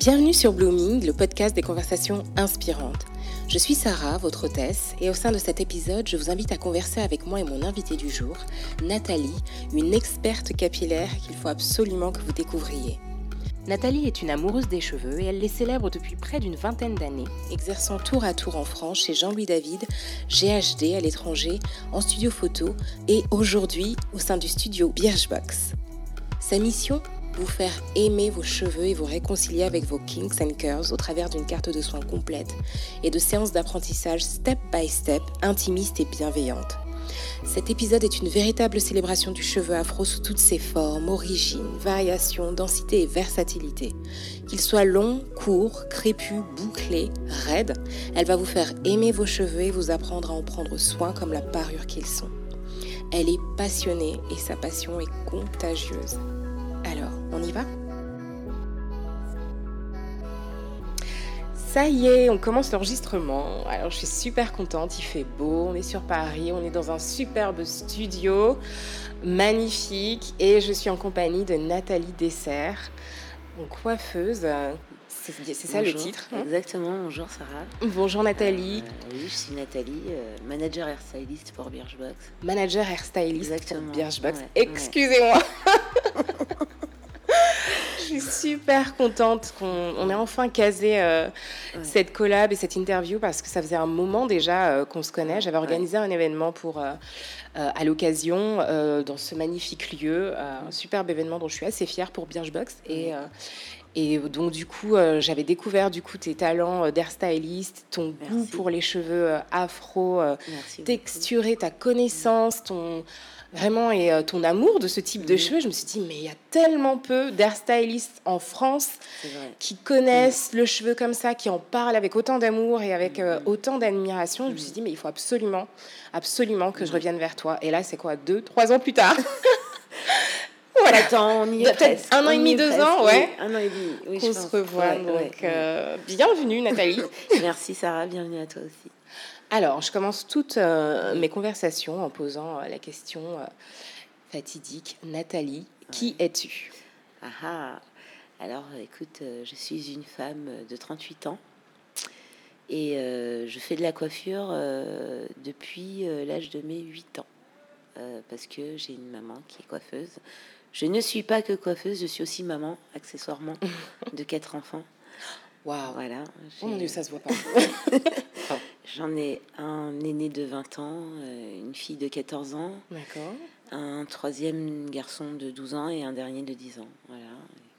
Bienvenue sur Blooming, le podcast des conversations inspirantes. Je suis Sarah, votre hôtesse, et au sein de cet épisode, je vous invite à converser avec moi et mon invité du jour, Nathalie, une experte capillaire qu'il faut absolument que vous découvriez. Nathalie est une amoureuse des cheveux et elle les célèbre depuis près d'une vingtaine d'années, exerçant tour à tour en France chez Jean-Louis David, GHD à l'étranger, en studio photo et aujourd'hui au sein du studio Birchbox. Sa mission vous faire aimer vos cheveux et vous réconcilier avec vos kinks and curls au travers d'une carte de soins complète et de séances d'apprentissage step by step, intimistes et bienveillantes. Cet épisode est une véritable célébration du cheveu afro sous toutes ses formes, origines, variations, densité et versatilité. Qu'il soit long, court, crépus, bouclé, raide, elle va vous faire aimer vos cheveux et vous apprendre à en prendre soin comme la parure qu'ils sont. Elle est passionnée et sa passion est contagieuse. Alors, on y va? Ça y est, on commence l'enregistrement. Alors je suis super contente, il fait beau, on est sur Paris, on est dans un superbe studio, magnifique, et je suis en compagnie de Nathalie Dessert, coiffeuse. C'est ça le titre hein Exactement, bonjour Sarah. Bonjour Nathalie. Euh, oui, je suis Nathalie, euh, manager hairstylist pour Birchbox. Manager hairstylist pour Birchbox. Excusez-moi. je suis super contente qu'on ait enfin casé euh, cette collab et cette interview parce que ça faisait un moment déjà euh, qu'on se connaît. J'avais organisé un événement pour, euh, à l'occasion dans ce magnifique lieu, un superbe événement dont je suis assez fière pour Birchbox. Et, et donc du coup, j'avais découvert du coup tes talents d'hairstyliste, ton goût pour les cheveux afro, texturés, ta connaissance, ton vraiment et euh, ton amour de ce type de cheveux, je me suis dit, mais il y a tellement peu d'hairstylistes en France qui connaissent le cheveu comme ça, qui en parlent avec autant d'amour et avec euh, autant d'admiration. Je me suis dit, mais il faut absolument, absolument que je revienne vers toi. Et là, c'est quoi, deux, trois ans plus tard? Voilà. Attends, on y est Peut-être un an et demi, deux ans, ouais. Un an et demi, oui. On se revoit. donc, euh, bienvenue, Nathalie. Merci, Sarah. Bienvenue à toi aussi. Alors, je commence toutes euh, mes conversations en posant euh, la question euh, fatidique. Nathalie, qui es-tu? Ah, ah Alors, écoute, je suis une femme de 38 ans et je fais de la coiffure depuis l'âge de mes 8 ans parce que j'ai une maman qui est coiffeuse. Je ne suis pas que coiffeuse, je suis aussi maman, accessoirement, de quatre enfants. Waouh Voilà. Oh mon Dieu, ça se voit pas. J'en ai un aîné de 20 ans, euh, une fille de 14 ans. Un troisième garçon de 12 ans et un dernier de 10 ans. Voilà.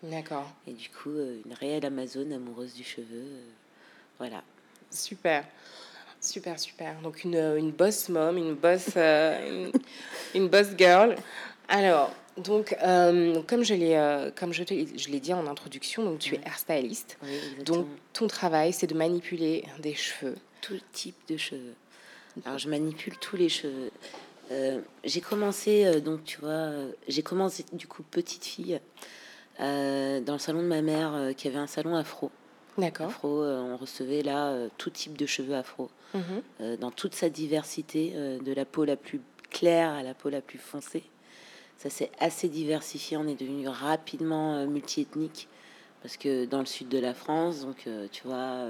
D'accord. Et du coup, euh, une réelle Amazone amoureuse du cheveu. Euh, voilà. Super. Super, super. Donc une, une boss mom, une boss, une, une, boss girl. Alors, donc, comme je l'ai, comme je, je l'ai dit en introduction, donc tu es hairstyliste. Oui, donc, ton travail, c'est de manipuler des cheveux tout type de cheveux. Alors, je manipule tous les cheveux. Euh, j'ai commencé, euh, donc tu vois, euh, j'ai commencé du coup petite fille dans le salon de ma mère qui avait un salon afro. D'accord. Afro, on recevait là tout type de cheveux afro, mhm. dans toute sa diversité, de la peau la plus claire à la peau la plus foncée. Ça s'est assez diversifié, on est devenu rapidement multiethnique parce que dans le sud de la France, donc tu vois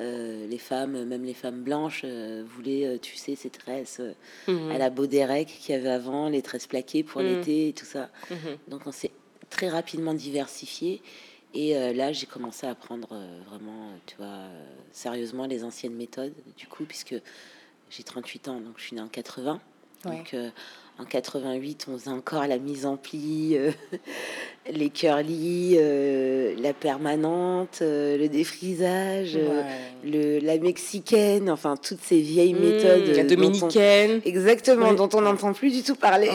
euh, les femmes, même les femmes blanches, euh, voulaient, euh, tu sais, ces tresses mhm. à la Baudérec qu'il y avait avant, les tresses plaquées pour mhm. l'été et tout ça. Mhm. Donc on s'est très rapidement diversifié. Et là, j'ai commencé à apprendre vraiment, tu vois, sérieusement les anciennes méthodes, du coup, puisque j'ai 38 ans, donc je suis née en 80. Donc en 88, on faisait encore la mise en pli, euh, les curly, euh, la permanente, euh, le défrisage, le, la mexicaine, enfin toutes ces vieilles mmh, méthodes. La dominicaine. exactement, dont on n'entend plus du tout parler.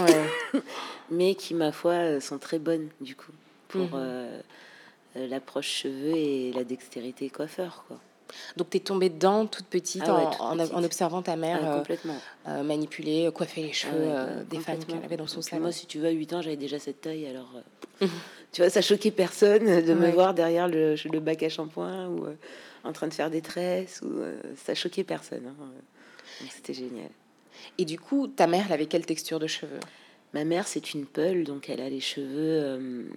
Mais qui, ma foi, sont très bonnes, du coup, pour mmh. l'approche cheveux et la dextérité coiffeur, quoi. Donc, tu es tombée dedans toute petite, ah en, observant ta mère ah, complètement. Euh, manipuler, coiffer les cheveux ah euh, des femmes qu'elle avait dans son salon. Moi, si tu veux, à 8 ans, j'avais déjà cette taille. Alors, euh, tu vois, ça choquait personne de me voir derrière le, le, bac à shampoing ou en train de faire des tresses. Ou, ça choquait personne. Hein. C'était génial. Et du coup, ta mère, elle avait quelle texture de cheveux? Ma mère, c'est une peule, donc elle a les cheveux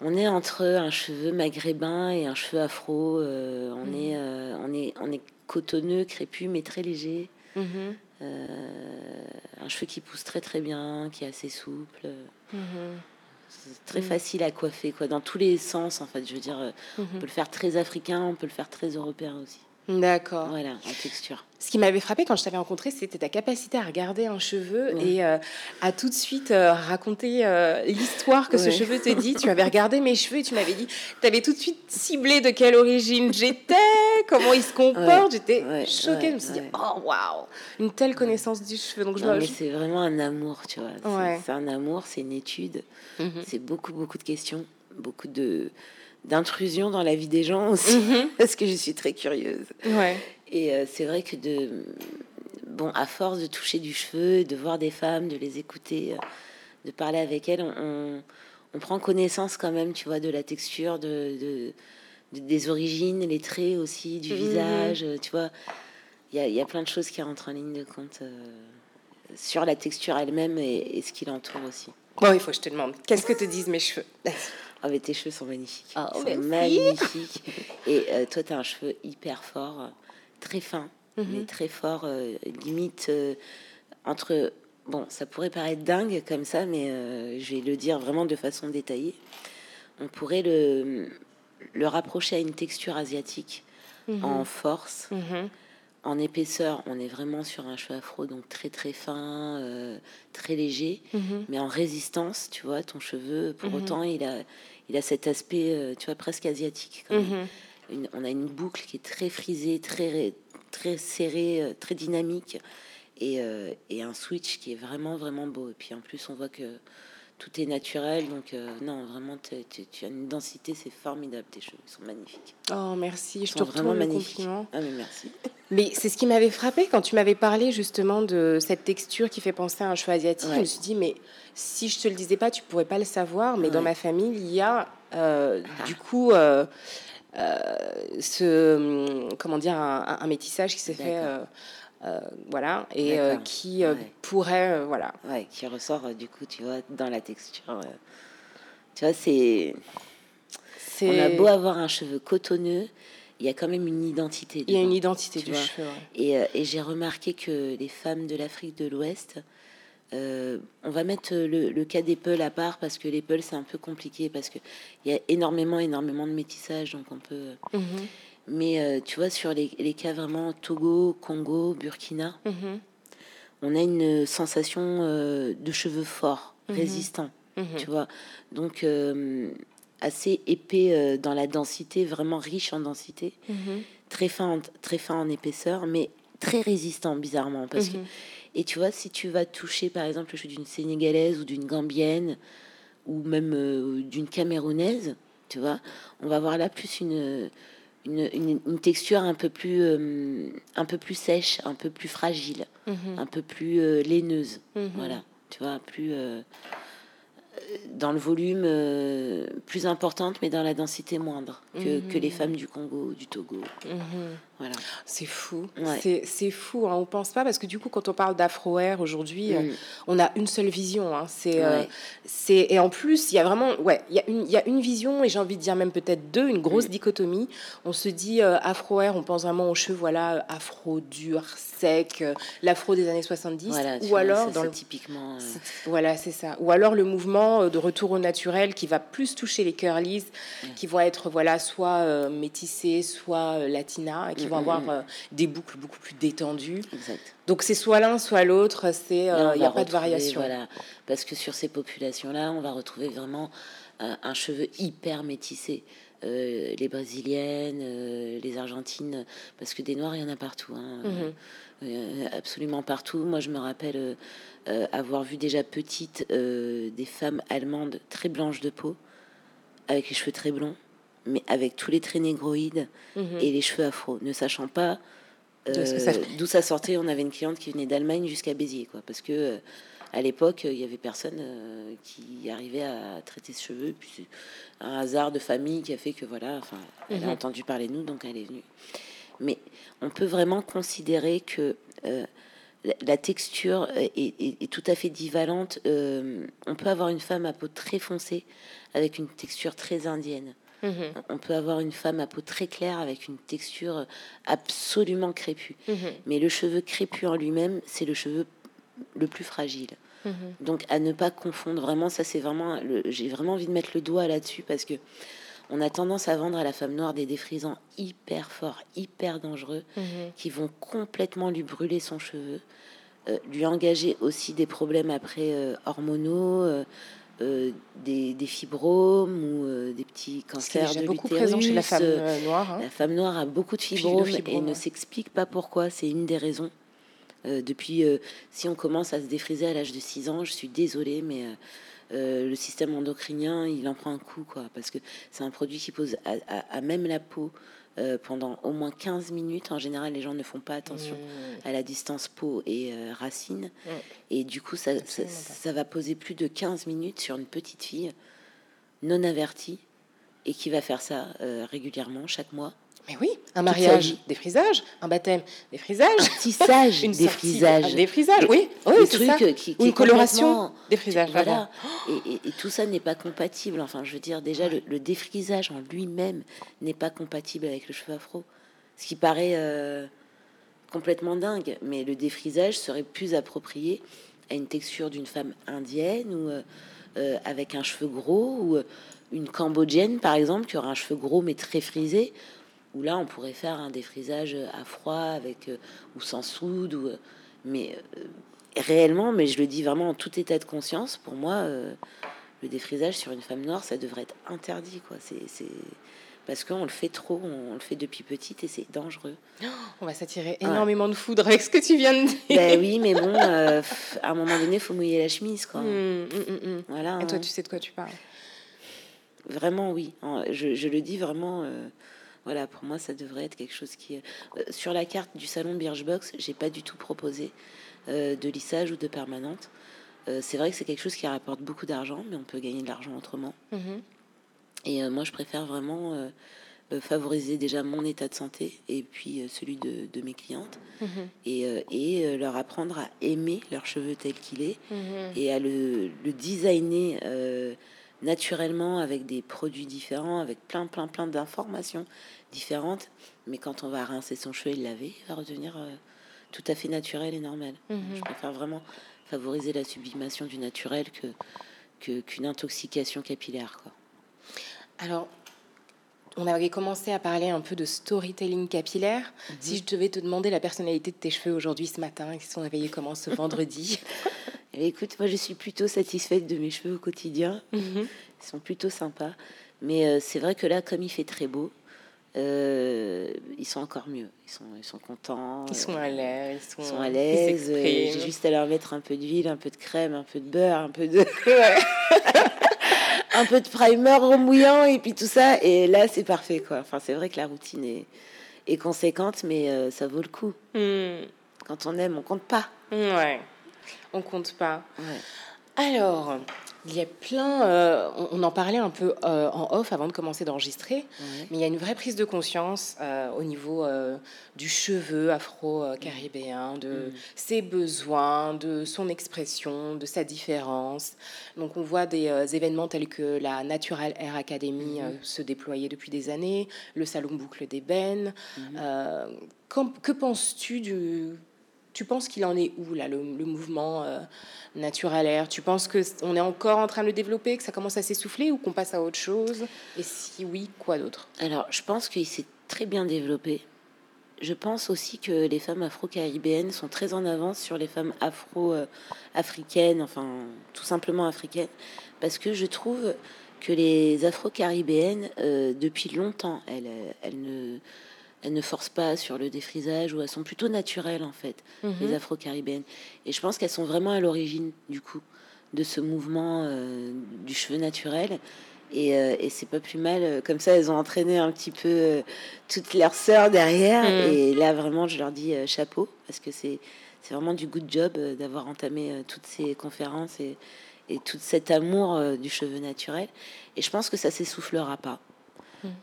On est entre un cheveu maghrébin et un cheveu afro. Euh, on, est, euh, on, est, on est cotonneux, crépus, mais très léger. Mhm. un cheveu qui pousse très très bien, qui est assez souple. Mhm. C'est très facile à coiffer, quoi, dans tous les sens, en fait. Je veux dire, on peut le faire très africain, on peut le faire très européen aussi. D'accord. Voilà, en texture. Ce qui m'avait frappé quand je t'avais rencontré, c'était ta capacité à regarder un cheveu et euh, à tout de suite euh, raconter euh, l'histoire que ce cheveu te dit. Tu avais regardé mes cheveux et tu m'avais dit, tu avais tout de suite ciblé de quelle origine j'étais, comment il se comporte. J'étais choquée. je me suis dit, oh waouh, une telle connaissance du cheveu. Donc je c'est vraiment un amour, tu vois. C'est un amour, c'est une étude, mhm. c'est beaucoup, beaucoup de questions, beaucoup de d'intrusion dans la vie des gens aussi, mhm. parce que je suis très curieuse. Ouais. Et euh, c'est vrai que de bon, à force de toucher du cheveu, de voir des femmes, de les écouter, euh, de parler avec elles, on, on, prend connaissance quand même, tu vois, de la texture, de, de, des origines, les traits aussi, du mhm. visage, tu vois. Il y a, y a, plein de choses qui rentrent en ligne de compte euh, sur la texture elle-même et, et, ce qui l'entoure aussi. Bon, il faut que je te demande, qu'est-ce que te disent mes cheveux? Ah, mais tes cheveux sont magnifiques. Ah, sont magnifiques. Et euh, toi, tu as un cheveu hyper fort, euh, très fin, mhm. mais très fort, euh, limite entre. Bon, ça pourrait paraître dingue comme ça, mais je vais le dire vraiment de façon détaillée. On pourrait le, le rapprocher à une texture asiatique mhm. en force. Mhm. En épaisseur, on est vraiment sur un cheveu afro, donc très très fin, très léger, mais en résistance, tu vois, ton cheveu, pour autant, il a, il a cet aspect, euh, tu vois, presque asiatique. Mhm. on a une boucle qui est très frisée, très, très serrée, euh, très dynamique, euh, et, un switch qui est vraiment, vraiment beau. Et puis en plus, on voit que tout est naturel, donc non, vraiment, tu as une densité, c'est formidable, tes cheveux, sont magnifiques. Oh, merci, je te vraiment magnifique. Ah, mais merci. Mais c'est ce qui m'avait frappé quand tu m'avais parlé justement de cette texture qui fait penser à un cheveu asiatique. Je me suis dit, mais si je te le disais pas, tu pourrais pas le savoir. Mais dans ma famille, il y a euh, du coup euh, euh, ce comment dire un, métissage qui s'est fait. Voilà et qui pourrait voilà ouais, qui ressort du coup tu vois dans la texture tu vois c'est on a beau avoir un cheveu cotonneux il y a quand même une identité. Il y a une identité du cheveu. Et, et j'ai remarqué que les femmes de l'Afrique de l'Ouest, euh, on va mettre le, cas des peuls à part parce que les peuls c'est un peu compliqué parce que il y a énormément énormément de métissage donc on peut mhm. Mais euh, tu vois sur les, cas vraiment Togo Congo Burkina mhm. on a une sensation euh, de cheveux forts mhm. résistants tu vois. Donc assez épais dans la densité vraiment riche en densité. Très fin très fin en épaisseur mais très résistant bizarrement parce que et tu vois, si tu vas toucher par exemple le cheveu d'une Sénégalaise ou d'une Gambienne ou même euh, d'une Camerounaise, tu vois, on va voir là plus une, une, texture un peu, plus, euh, un peu plus sèche, un peu plus fragile, mhm. un peu plus euh, laineuse. Mhm. Voilà, tu vois, plus dans le volume euh, plus importante, mais dans la densité moindre que, que les mhm. femmes du Congo, du Togo. Voilà. C'est fou. C'est fou. Hein. On pense pas parce que du coup, quand on parle d'Afro-Air aujourd'hui, euh, mm. on a une seule vision. Hein. C'est, euh, c'est et en plus, il y a vraiment, ouais, il y a une, y a une vision et j'ai envie de dire même peut-être deux, une grosse mm. dichotomie. On se dit Afro-Air, on pense vraiment aux cheveux, voilà, afro dur, sec, l'afro des années 70, ou alors dans le typiquement. Voilà, c'est ça. Ou alors le mouvement euh, de retour au naturel qui va plus toucher les curlies, qui vont être voilà soit euh, métissés, soit euh, latina, qui vont avoir mm, mm. des boucles beaucoup plus détendues. Donc c'est soit l'un, soit l'autre, c'est il n'y a pas de variation. Voilà, parce que sur ces populations-là, on va retrouver vraiment un cheveu hyper métissé. les brésiliennes, les argentines, parce que des noirs, il y en a partout. Hein. Mm-hmm. Euh, absolument partout. Moi, je me rappelle euh, euh, avoir vu déjà petite des femmes allemandes très blanches de peau, avec les cheveux très blonds, mais avec tous les traits négroïdes mhm. et les cheveux afro, ne sachant pas d'où ça sortait. On avait une cliente qui venait d'Allemagne jusqu'à Béziers, quoi, parce que à l'époque, il y avait personne qui arrivait à traiter ce cheveux. Puis un hasard de famille qui a fait que voilà, enfin, elle a mhm. entendu parler de nous, donc elle est venue. Mais on peut vraiment considérer que euh, la, texture est, tout à fait divalente. on peut avoir une femme à peau très foncée avec une texture très indienne. Mhm. On peut avoir une femme à peau très claire avec une texture absolument crépue. Mhm. Mais le cheveu crépus en lui-même, c'est le cheveu le plus fragile. Mhm. Donc à ne pas confondre vraiment, ça c'est vraiment, j'ai vraiment envie de mettre le doigt là-dessus parce que on a tendance à vendre à la femme noire des défrisants hyper forts, hyper dangereux, qui vont complètement lui brûler son cheveu, euh, lui engager aussi des problèmes après euh, hormonaux. Euh, euh, des, des, fibromes ou euh, des petits cancers de chez la femme euh, noire. Hein. La femme noire a beaucoup de fibromes, et ne s'explique pas pourquoi. C'est une des raisons. depuis, si on commence à se défriser à l'âge de 6 ans, je suis désolée, mais le système endocrinien, il en prend un coup, quoi, parce que c'est un produit qui pose à même la peau euh, pendant au moins 15 minutes. En général, les gens ne font pas attention mmh. à la distance peau et euh, racine. Mmh. Et du coup, ça, ça, va poser plus de 15 minutes sur une petite fille non avertie et qui va faire ça euh, régulièrement chaque mois. Mais oui, un mariage, des frisages, un baptême, des frisages, un tissage, des frisages, des frisages, oui, oui, trucs qui, une coloration, des frisages, voilà. Et, tout ça n'est pas compatible. Enfin, je veux dire, déjà le, défrisage en lui-même n'est pas compatible avec le cheveu afro, ce qui paraît euh, complètement dingue. Mais le défrisage serait plus approprié à une texture d'une femme indienne ou euh, euh, avec un cheveu gros ou une cambodgienne par exemple qui aura un cheveu gros mais très frisé où là on pourrait faire un défrisage à froid avec euh, ou sans soude ou euh, mais euh, réellement mais je le dis vraiment en tout état de conscience pour moi le défrisage sur une femme noire ça devrait être interdit quoi c'est parce qu'on le fait trop, on le fait depuis petite et c'est dangereux. on va s'attirer énormément de foudre avec ce que tu viens de dire. Ben oui, mais bon, à un moment donné, il faut mouiller la chemise, quoi. Mmh, mmh, mmh, voilà. Et toi, hein. tu sais de quoi tu parles? Vraiment, oui. Je, je le dis vraiment. Voilà, pour moi, ça devrait être quelque chose qui. Euh, sur la carte du salon Birchbox, j'ai pas du tout proposé euh, de lissage ou de permanente. Euh, c'est vrai que c'est quelque chose qui rapporte beaucoup d'argent, mais on peut gagner de l'argent autrement. Mhm. Et moi, je préfère vraiment favoriser déjà mon état de santé et puis celui de, mes clientes mhm. et, et leur apprendre à aimer leur cheveux tel qu'il est mhm. et à le, le designer naturellement avec des produits différents, avec plein, plein, plein d'informations différentes. Mais quand on va rincer son cheveu et le laver, il va redevenir euh, tout à fait naturel et normal. Mhm. Je préfère vraiment favoriser la sublimation du naturel que qu'une intoxication capillaire. Quoi. Alors, on avait commencé à parler un peu de storytelling capillaire. Mhm. Si je devais te demander la personnalité de tes cheveux aujourd'hui, ce matin, ils sont réveillés comment ce vendredi eh Écoute, moi je suis plutôt satisfaite de mes cheveux au quotidien. Mhm. Ils sont plutôt sympas. Mais euh, c'est vrai que là, comme il fait très beau, euh, ils sont encore mieux. Ils sont, ils sont contents. Ils sont à l'aise. Ils sont, à l'aise. J'ai juste à leur mettre un peu d'huile, un peu de crème, un peu de beurre, un peu de. un peu de primer remouillant et puis tout ça. Et là, c'est parfait, quoi. Enfin, c'est vrai que la routine est, est conséquente, mais euh, ça vaut le coup. Hmm. Quand on aime, on compte pas. Ouais, on compte pas. Alors, il y a plein, euh, on, en parlait un peu euh, en off avant de commencer d'enregistrer, mais il y a une vraie prise de conscience euh, au niveau du cheveu afro-caribéen, de mm. ses besoins, de son expression, de sa différence. Donc on voit des événements tels que la Natural Hair Academy mm-hmm. se déployer depuis des années, le salon boucle d'ébène. Mm-hmm. que penses-tu du tu penses qu'il en est où, là, le, mouvement euh, naturel Tu penses qu'on est encore en train de le développer, que ça commence à s'essouffler ou qu'on passe à autre chose? Et si oui, quoi d'autre? Alors, je pense qu'il s'est très bien développé. Je pense aussi que les femmes afro-caribéennes sont très en avance sur les femmes afro-africaines, enfin, tout simplement africaines, parce que je trouve que les afro-caribéennes, euh, depuis longtemps, elles, elles ne elles ne forcent pas sur le défrisage ou elles sont plutôt naturelles en fait, mhm. les afro-caribéennes. Et je pense qu'elles sont vraiment à l'origine du coup de ce mouvement euh, du cheveu naturel. Et, euh, et c'est pas plus mal, euh, comme ça elles ont entraîné un petit peu toutes leurs sœurs derrière. Mhm. Et là vraiment je leur dis chapeau parce que c'est vraiment du good job d'avoir entamé toutes ces conférences et, et tout cet amour du cheveu naturel. Et je pense que ça s'essoufflera pas.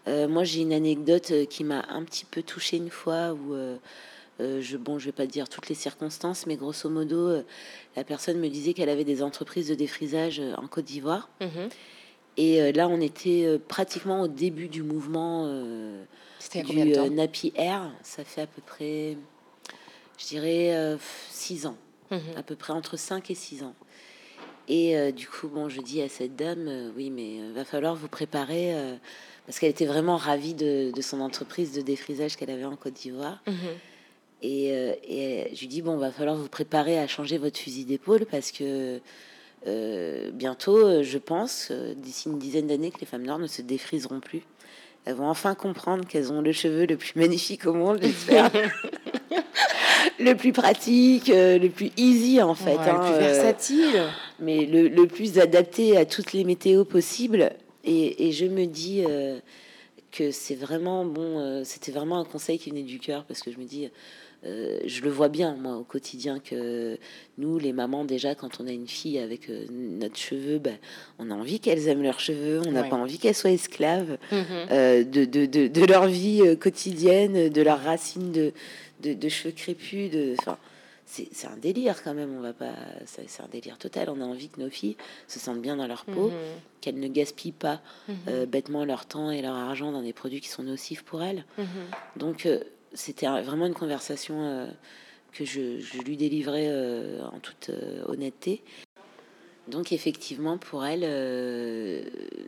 Euh, moi, j'ai une anecdote euh, qui m'a un petit peu touchée une fois où euh, je bon, je vais pas dire toutes les circonstances, mais grosso modo, la personne me disait qu'elle avait des entreprises de défrisage en Côte d'Ivoire. Mhm. Et là, on était pratiquement au début du mouvement du Napi Air. Ça fait à peu près, je dirais, six ans. Mhm. À peu près entre 5 et 6 ans. Et du coup, bon, je dis à cette dame, oui, mais va falloir vous préparer parce qu'elle était vraiment ravie de, son entreprise de défrisage qu'elle avait en Côte d'Ivoire. Mhm. Et, euh, et, je lui dis bon, va falloir vous préparer à changer votre fusil d'épaule parce que euh, bientôt, je pense, euh, d'ici une dizaine d'années, que les femmes noires ne se défriseront plus. Elles vont enfin comprendre qu'elles ont le cheveu le plus magnifique au monde, j'espère. le plus pratique, le plus easy en fait. le hein, plus versatile. mais le, le, plus adapté à toutes les météos possibles. Et, je me dis euh, que c'est vraiment bon, euh, c'était vraiment un conseil qui venait du cœur parce que je me dis, euh, je le vois bien moi au quotidien que nous, les mamans, déjà quand on a une fille avec notre cheveu, ben, on a envie qu'elles aiment leurs cheveux, on n'a pas envie qu'elles soient esclaves mm-hmm. de, de, de, de, leur vie quotidienne, de leurs racines de, de, cheveux crépus, de, c'est un délire quand même. On va pas, c'est un délire total. On a envie que nos filles se sentent bien dans leur peau, mhm. qu'elles ne gaspillent pas mhm. euh, bêtement leur temps et leur argent dans des produits qui sont nocifs pour elles. Mhm. Donc euh, c'était vraiment une conversation euh, que je, lui délivrais en toute honnêteté. Donc effectivement, pour elle,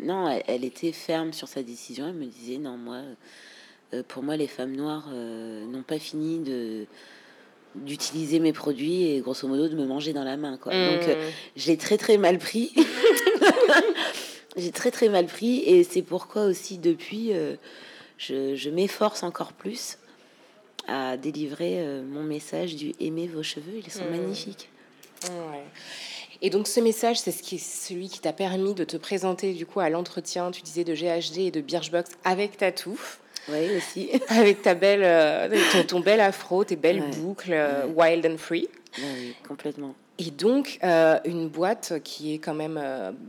non, elle, elle, était ferme sur sa décision. Elle me disait non, moi, pour moi, les femmes noires n'ont pas fini de d'utiliser mes produits et grosso modo de me manger dans la main quoi. Donc euh, hmm. j'ai très très mal pris. j'ai très très mal pris et c'est pourquoi aussi depuis euh, je, je m'efforce encore plus à délivrer euh, mon message du aimer vos cheveux, ils sont hmm. magnifiques. Et donc ce message, c'est ce qui, celui qui t'a permis de te présenter du coup à l'entretien, tu disais de GHD et de Birchbox avec ta touffe. Oui, aussi. Avec ta belle, euh, ton, bel afro, tes belles boucles, euh, wild and free. Oui, complètement. Et donc, euh, une boîte qui est quand même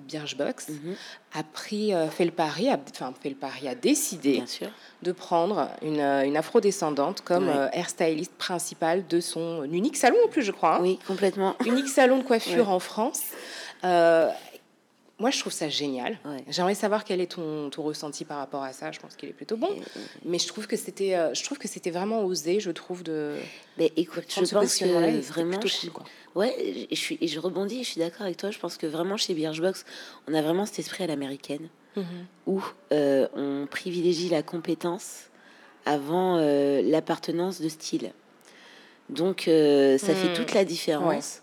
Birchbox mhm. a pris, fait le pari, enfin fait le pari, a décidé de prendre une, une afro-descendante comme hairstyliste principale de son unique salon en plus, je crois. Hein. Oui, complètement. Unique salon de coiffure en France. Moi, je trouve ça génial. J'aimerais savoir quel est ton, ton, ressenti par rapport à ça. Je pense qu'il est plutôt bon. Mais je trouve que c'était, euh, je trouve que c'était vraiment osé, je trouve de. Mais écoute, je pense que vraiment, je, cool, ouais, je suis, et je rebondis. Je suis d'accord avec toi. Je pense que vraiment chez Birchbox, on a vraiment cet esprit à l'américaine mhm. où euh, on privilégie la compétence avant euh, l'appartenance de style. Donc, ça fait hmm. toute la différence.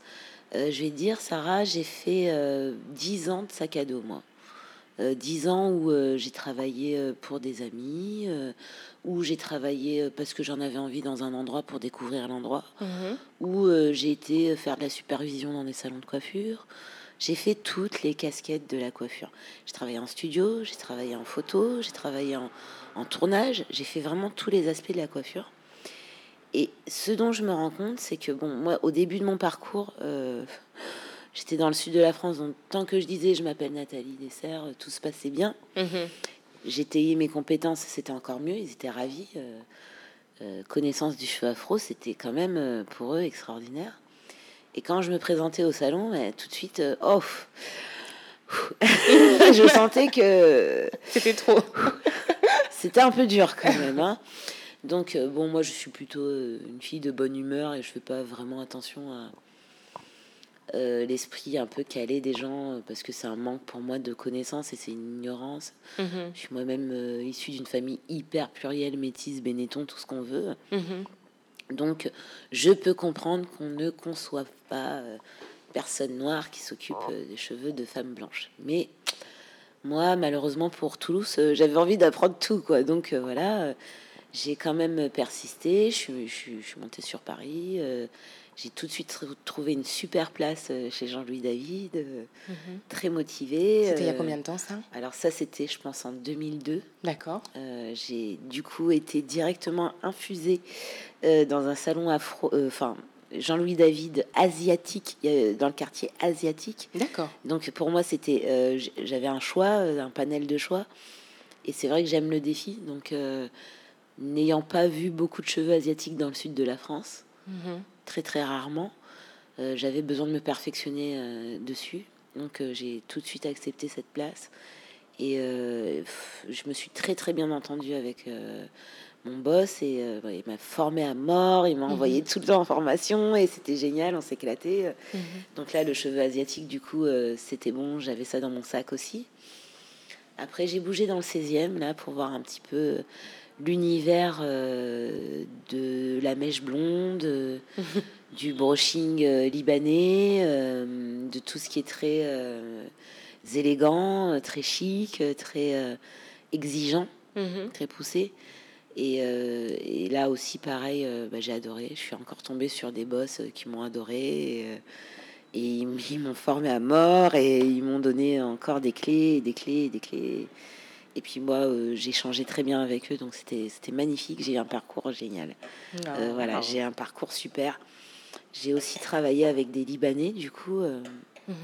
Euh, je vais dire, Sarah, j'ai fait euh, dix ans de sac à dos, moi. Euh, dix ans où j'ai travaillé pour des amis, où j'ai travaillé parce que j'en avais envie dans un endroit pour découvrir l'endroit, mhm. où j'ai été faire de la supervision dans des salons de coiffure. J'ai fait toutes les casquettes de la coiffure. J'ai travaillé en studio, j'ai travaillé en photo, j'ai travaillé en tournage, j'ai fait vraiment tous les aspects de la coiffure. Et ce dont je me rends compte, c'est que, bon, moi, au début de mon parcours, euh, j'étais dans le sud de la France, donc tant que je disais je m'appelle Nathalie Dessert, tout se passait bien. Mhm. J'étayais mes compétences, c'était encore mieux, ils étaient ravis. Euh, euh, connaissance du cheveu afro, c'était quand même pour eux extraordinaire. Et quand je me présentais au salon, bah, tout de suite, off oh, je sentais que c'était trop. c'était un peu dur quand même. Hein. Donc, euh, bon, moi, je suis plutôt euh, une fille de bonne humeur et je fais pas vraiment attention à euh, l'esprit un peu calé des gens parce que c'est un manque pour moi de connaissances et c'est une ignorance. Mhm. Je suis moi-même issue d'une famille hyper plurielle, métisse, bénéton, tout ce qu'on veut. Mhm. Donc, je peux comprendre qu'on ne conçoive pas personne noire qui s'occupe des cheveux de femmes blanches. Mais moi, malheureusement pour Toulouse, j'avais envie d'apprendre tout, quoi. Donc, voilà j'ai quand même persisté. Je suis, je, suis, montée sur Paris. Euh, j'ai tout de suite trouvé une super place euh, chez Jean-Louis David, euh, mhm. très motivé. C'était il y a combien de temps ça? Alors ça, c'était, je pense, en 2002. D'accord. j'ai du coup été directement infusée dans un salon afro, enfin Jean-Louis David asiatique, dans le quartier asiatique. D'accord. Donc pour moi, c'était, j'avais un choix, un panel de choix, et c'est vrai que j'aime le défi, donc n'ayant pas vu beaucoup de cheveux asiatiques dans le sud de la France, mhm. très très rarement, euh, j'avais besoin de me perfectionner euh, dessus. Donc euh, j'ai tout de suite accepté cette place. Et je me suis très très bien entendue avec mon boss et il m'a formé à mort, il m'a mhm. envoyé tout le temps en formation et c'était génial, on s'éclatait. Mhm. Donc là, le cheveu asiatique, du coup, c'était bon, j'avais ça dans mon sac aussi. Après, j'ai bougé dans le 16e là pour voir un petit peu l'univers euh, de la mèche blonde, euh, du brushing euh, libanais, de tout ce qui est très élégant, très chic, très exigeant, mhm. très poussé. Et, là aussi, pareil, bah, j'ai adoré. Je suis encore tombée sur des boss qui m'ont adoré. Et, et ils m'ont formé à mort et ils m'ont donné encore des clés, des clés, des clés. Et puis moi, euh, j'ai changé très bien avec eux, donc c'était magnifique. J'ai un parcours génial. Ah, euh, voilà, j'ai un parcours super. J'ai aussi travaillé avec des Libanais, du coup. Euh, mhm.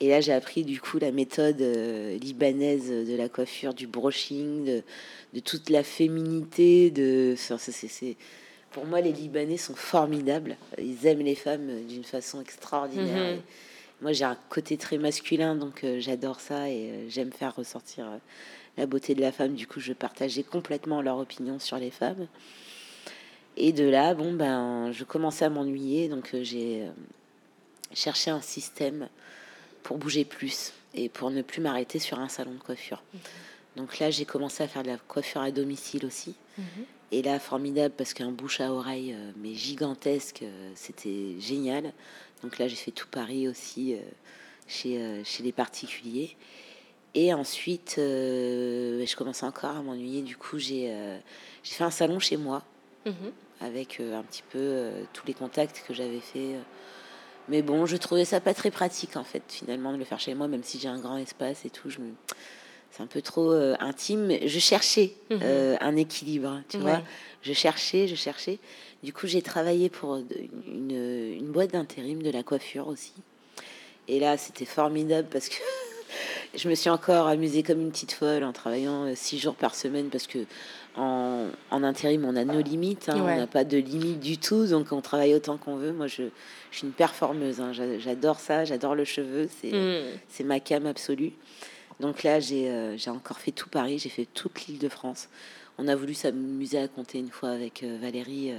Et là, j'ai appris du coup la méthode libanaise de la coiffure, du brushing, de, de toute la féminité. De, c'est, pour moi, les Libanais sont formidables. Ils aiment les femmes d'une façon extraordinaire. Mhm. Moi, j'ai un côté très masculin, donc j'adore ça et j'aime faire ressortir la beauté de la femme. Du coup, je partageais complètement leur opinion sur les femmes. Et de là, bon, ben, je commençais à m'ennuyer, donc euh, j'ai euh, cherché un système pour bouger plus et pour ne plus m'arrêter sur un salon de coiffure. Donc là, j'ai commencé à faire de la coiffure à domicile aussi. Mhm. Et là, formidable parce qu'un bouche à oreille, euh, mais gigantesque, c'était génial. Donc là, j'ai fait tout Paris aussi chez, chez les particuliers. Et ensuite, euh, je commençais encore à m'ennuyer. Du coup, j'ai euh, fait un salon chez moi mhm. avec euh, un petit peu tous les contacts que j'avais fait. Mais bon, je trouvais ça pas très pratique en fait, finalement, de le faire chez moi, même si j'ai un grand espace et tout. Je me... C'est un peu trop intime. Je cherchais mhm. un équilibre, tu vois. Je cherchais, je cherchais. Du coup, j'ai travaillé pour une, une boîte d'intérim de la coiffure aussi. Et là, c'était formidable parce que je me suis encore amusée comme une petite folle en travaillant euh, six jours par semaine parce que en, en intérim, on a nos limites, hein. on n'a pas de limites du tout, donc on travaille autant qu'on veut. Moi, je, je, suis une performeuse, hein. j'adore ça, j'adore le cheveu, mm. c'est ma cam absolue. Donc là, euh, j'ai encore fait tout Paris, j'ai fait toute l'île de France. On a voulu s'amuser à compter une fois avec euh, Valérie,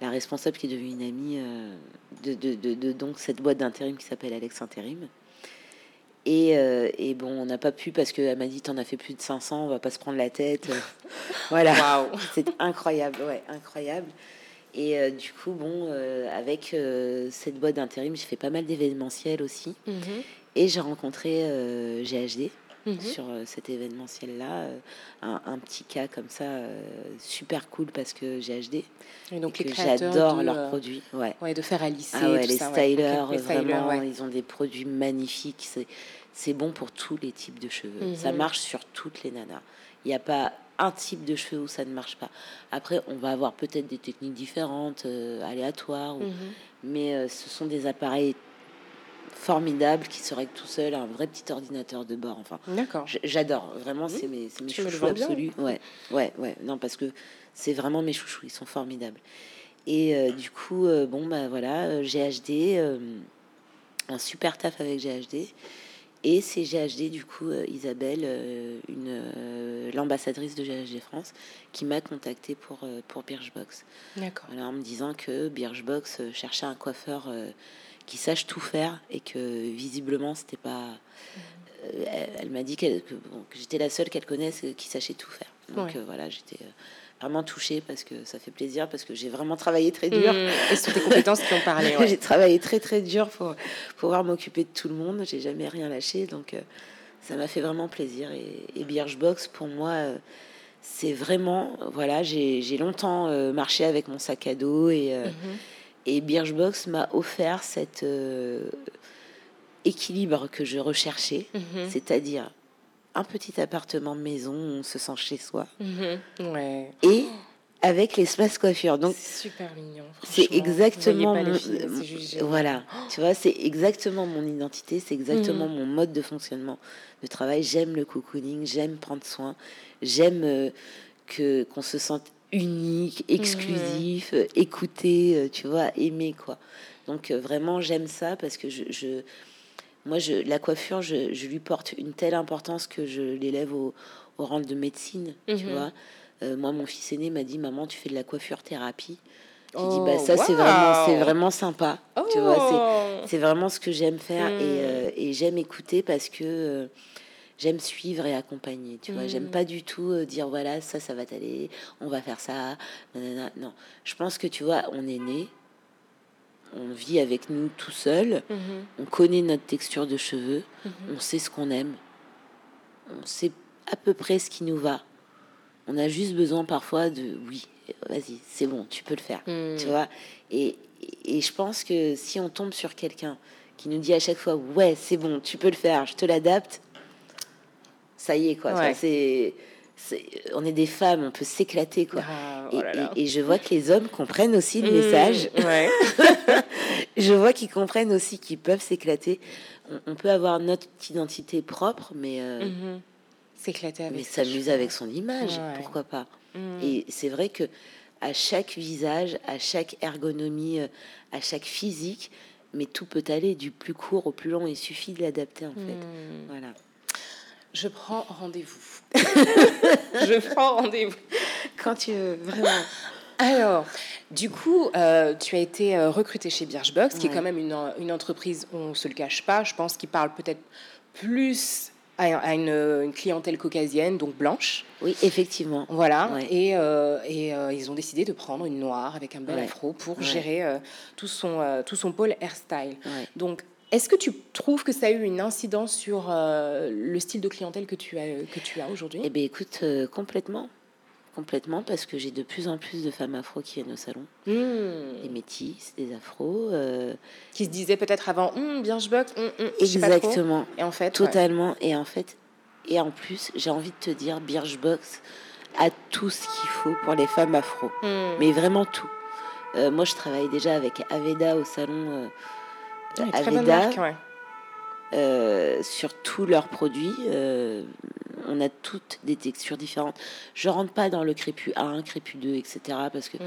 la responsable qui est devenue une amie de, de, de, de, donc cette boîte d'intérim qui s'appelle Alex Intérim. Euh, et, bon, on n'a pas pu parce qu'elle m'a dit T'en as fait plus de 500, on va pas se prendre la tête. voilà. C'est incroyable, ouais, incroyable. Et euh, du coup, bon, euh, avec cette boîte d'intérim, j'ai fait pas mal d'événementiels aussi. Mhm. Et j'ai rencontré GHD mhm. sur cet événementiel-là. Un, petit cas comme ça, super cool parce que GHD. Et donc, j'adore leurs produits. Ouais. ouais. de faire à lycée. Ah ouais, les, stylers, vraiment, ils ont des produits magnifiques c'est bon pour tous les types de cheveux. Ça mhm. marche sur toutes les nanas. Il n'y a pas un type de cheveux où ça ne marche pas. Après, on va avoir peut-être des techniques différentes, euh, aléatoires, mhm. mais euh, ce sont des appareils formidables qui seraient tout seul un vrai petit ordinateur de bord. Enfin, d'accord. J'adore vraiment, c'est mes, mes chouchous absolus. Ouais, ouais, ouais. Non, parce que c'est vraiment mes chouchous, ils sont formidables. Et euh, du coup, bon, bah voilà, GHD, un super taf avec GHD. Et c'est GHD, du coup, euh, Isabelle, euh, une euh, l'ambassadrice de GHD France, qui m'a contacté pour, pour Birchbox. D'accord. en me disant que Birchbox cherchait un coiffeur qui sache tout faire et que visiblement, c'était pas. elle, m'a dit que, j'étais la seule qu'elle connaisse qui sachait tout faire. Donc voilà, j'étais vraiment touchée parce que ça fait plaisir, parce que j'ai vraiment travaillé très dur. Mmh. et sur tes compétences qui ont parlé. j'ai travaillé très très dur pour pouvoir m'occuper de tout le monde. J'ai jamais rien lâché, donc euh, ça m'a fait vraiment plaisir. Et, et Birchbox, pour moi, euh, c'est vraiment, voilà, j'ai longtemps euh, marché avec mon sac à dos et, mmh. Et Birchbox m'a offert cet équilibre que je recherchais, mmh. c'est-à-dire un petit appartement maison où on se sent chez soi. Mhm. ouais. Et avec l'espace coiffure. Donc c'est super mignon. C'est exactement mon, voilà. Tu vois, c'est exactement mon identité, c'est exactement mhm. mon mode de fonctionnement de travail. J'aime le cocooning, j'aime prendre soin, j'aime euh, que qu'on se sente unique, exclusif, écouté, tu vois, aimé, quoi. Donc vraiment, j'aime ça parce que je, moi, je, la coiffure, je, je, lui porte une telle importance que je l'élève au, au, rang de médecine, tu mhm. vois. Euh, moi, mon fils aîné m'a dit, maman, tu fais de la coiffure thérapie. J'ai dit, bah, ça, c'est vraiment, c'est vraiment sympa. Tu vois, c'est oh. vraiment ce que j'aime faire et, hmm. euh, et j'aime écouter parce que euh, j'aime suivre et accompagner. Tu vois, j'aime hmm. pas du tout dire, voilà, ça, ça va t'aller, on va faire ça. Non, je pense que tu vois, on est né, on vit avec nous tout seul, mhm. on connaît notre texture de cheveux, mhm. on sait ce qu'on aime, on sait à peu près ce qui nous va. On a juste besoin parfois de oui, vas-y, c'est bon, tu peux le faire. Tu vois et, et, je pense que si on tombe sur quelqu'un qui nous dit à chaque fois ouais, c'est bon, tu peux le faire, je te l'adapte, ça y est, quoi. C'est on est des femmes, on peut s'éclater quoi. Ah, oh et, je vois que les hommes comprennent aussi le hmm, message. je vois qu'ils comprennent aussi qu'ils peuvent s'éclater. On, peut avoir notre identité propre, mais euh, mhm. s'éclater. Mais s'amuser avec son image, pourquoi pas. Hmm. Et c'est vrai que à chaque visage, à chaque ergonomie, euh, à chaque physique, mais tout peut aller du plus court au plus long. Il suffit de l'adapter en fait. Voilà. Je prends rendez-vous. je prends rendez-vous. Quand tu veux, vraiment. Alors, du coup, euh, tu as été euh, recruté chez Birchbox, qui est quand même une, une, entreprise, on ne se le cache pas, je pense, qui parle peut-être plus à, une, clientèle caucasienne, donc blanche. Oui, effectivement. Voilà. Et, euh, et ils ont décidé de prendre une noire avec un bel afro pour gérer tout, son, tout son pôle hairstyle. Donc, est-ce que tu trouves que ça a eu une incidence sur euh, le style de clientèle que tu as, que tu as aujourd'hui? Eh bien, écoute, euh, complètement. Complètement, parce que j'ai de plus en plus de femmes afro qui viennent au salon. Mmh. Des métisses, des afros. Euh, qui se disaient peut-être avant, hm, bien je. Hum, hum, Exactement. Et en fait. Totalement. Et en fait, et en plus, j'ai envie de te dire, Birchbox a tout ce qu'il faut pour les femmes afro. Mmh. Mais vraiment tout. moi, je travaille déjà avec Aveda au salon Aveda, euh, sur tous leurs produits. Euh, on a toutes des textures différentes. Je rentre pas dans le crépus 1, crépus 2, etc. parce que mm.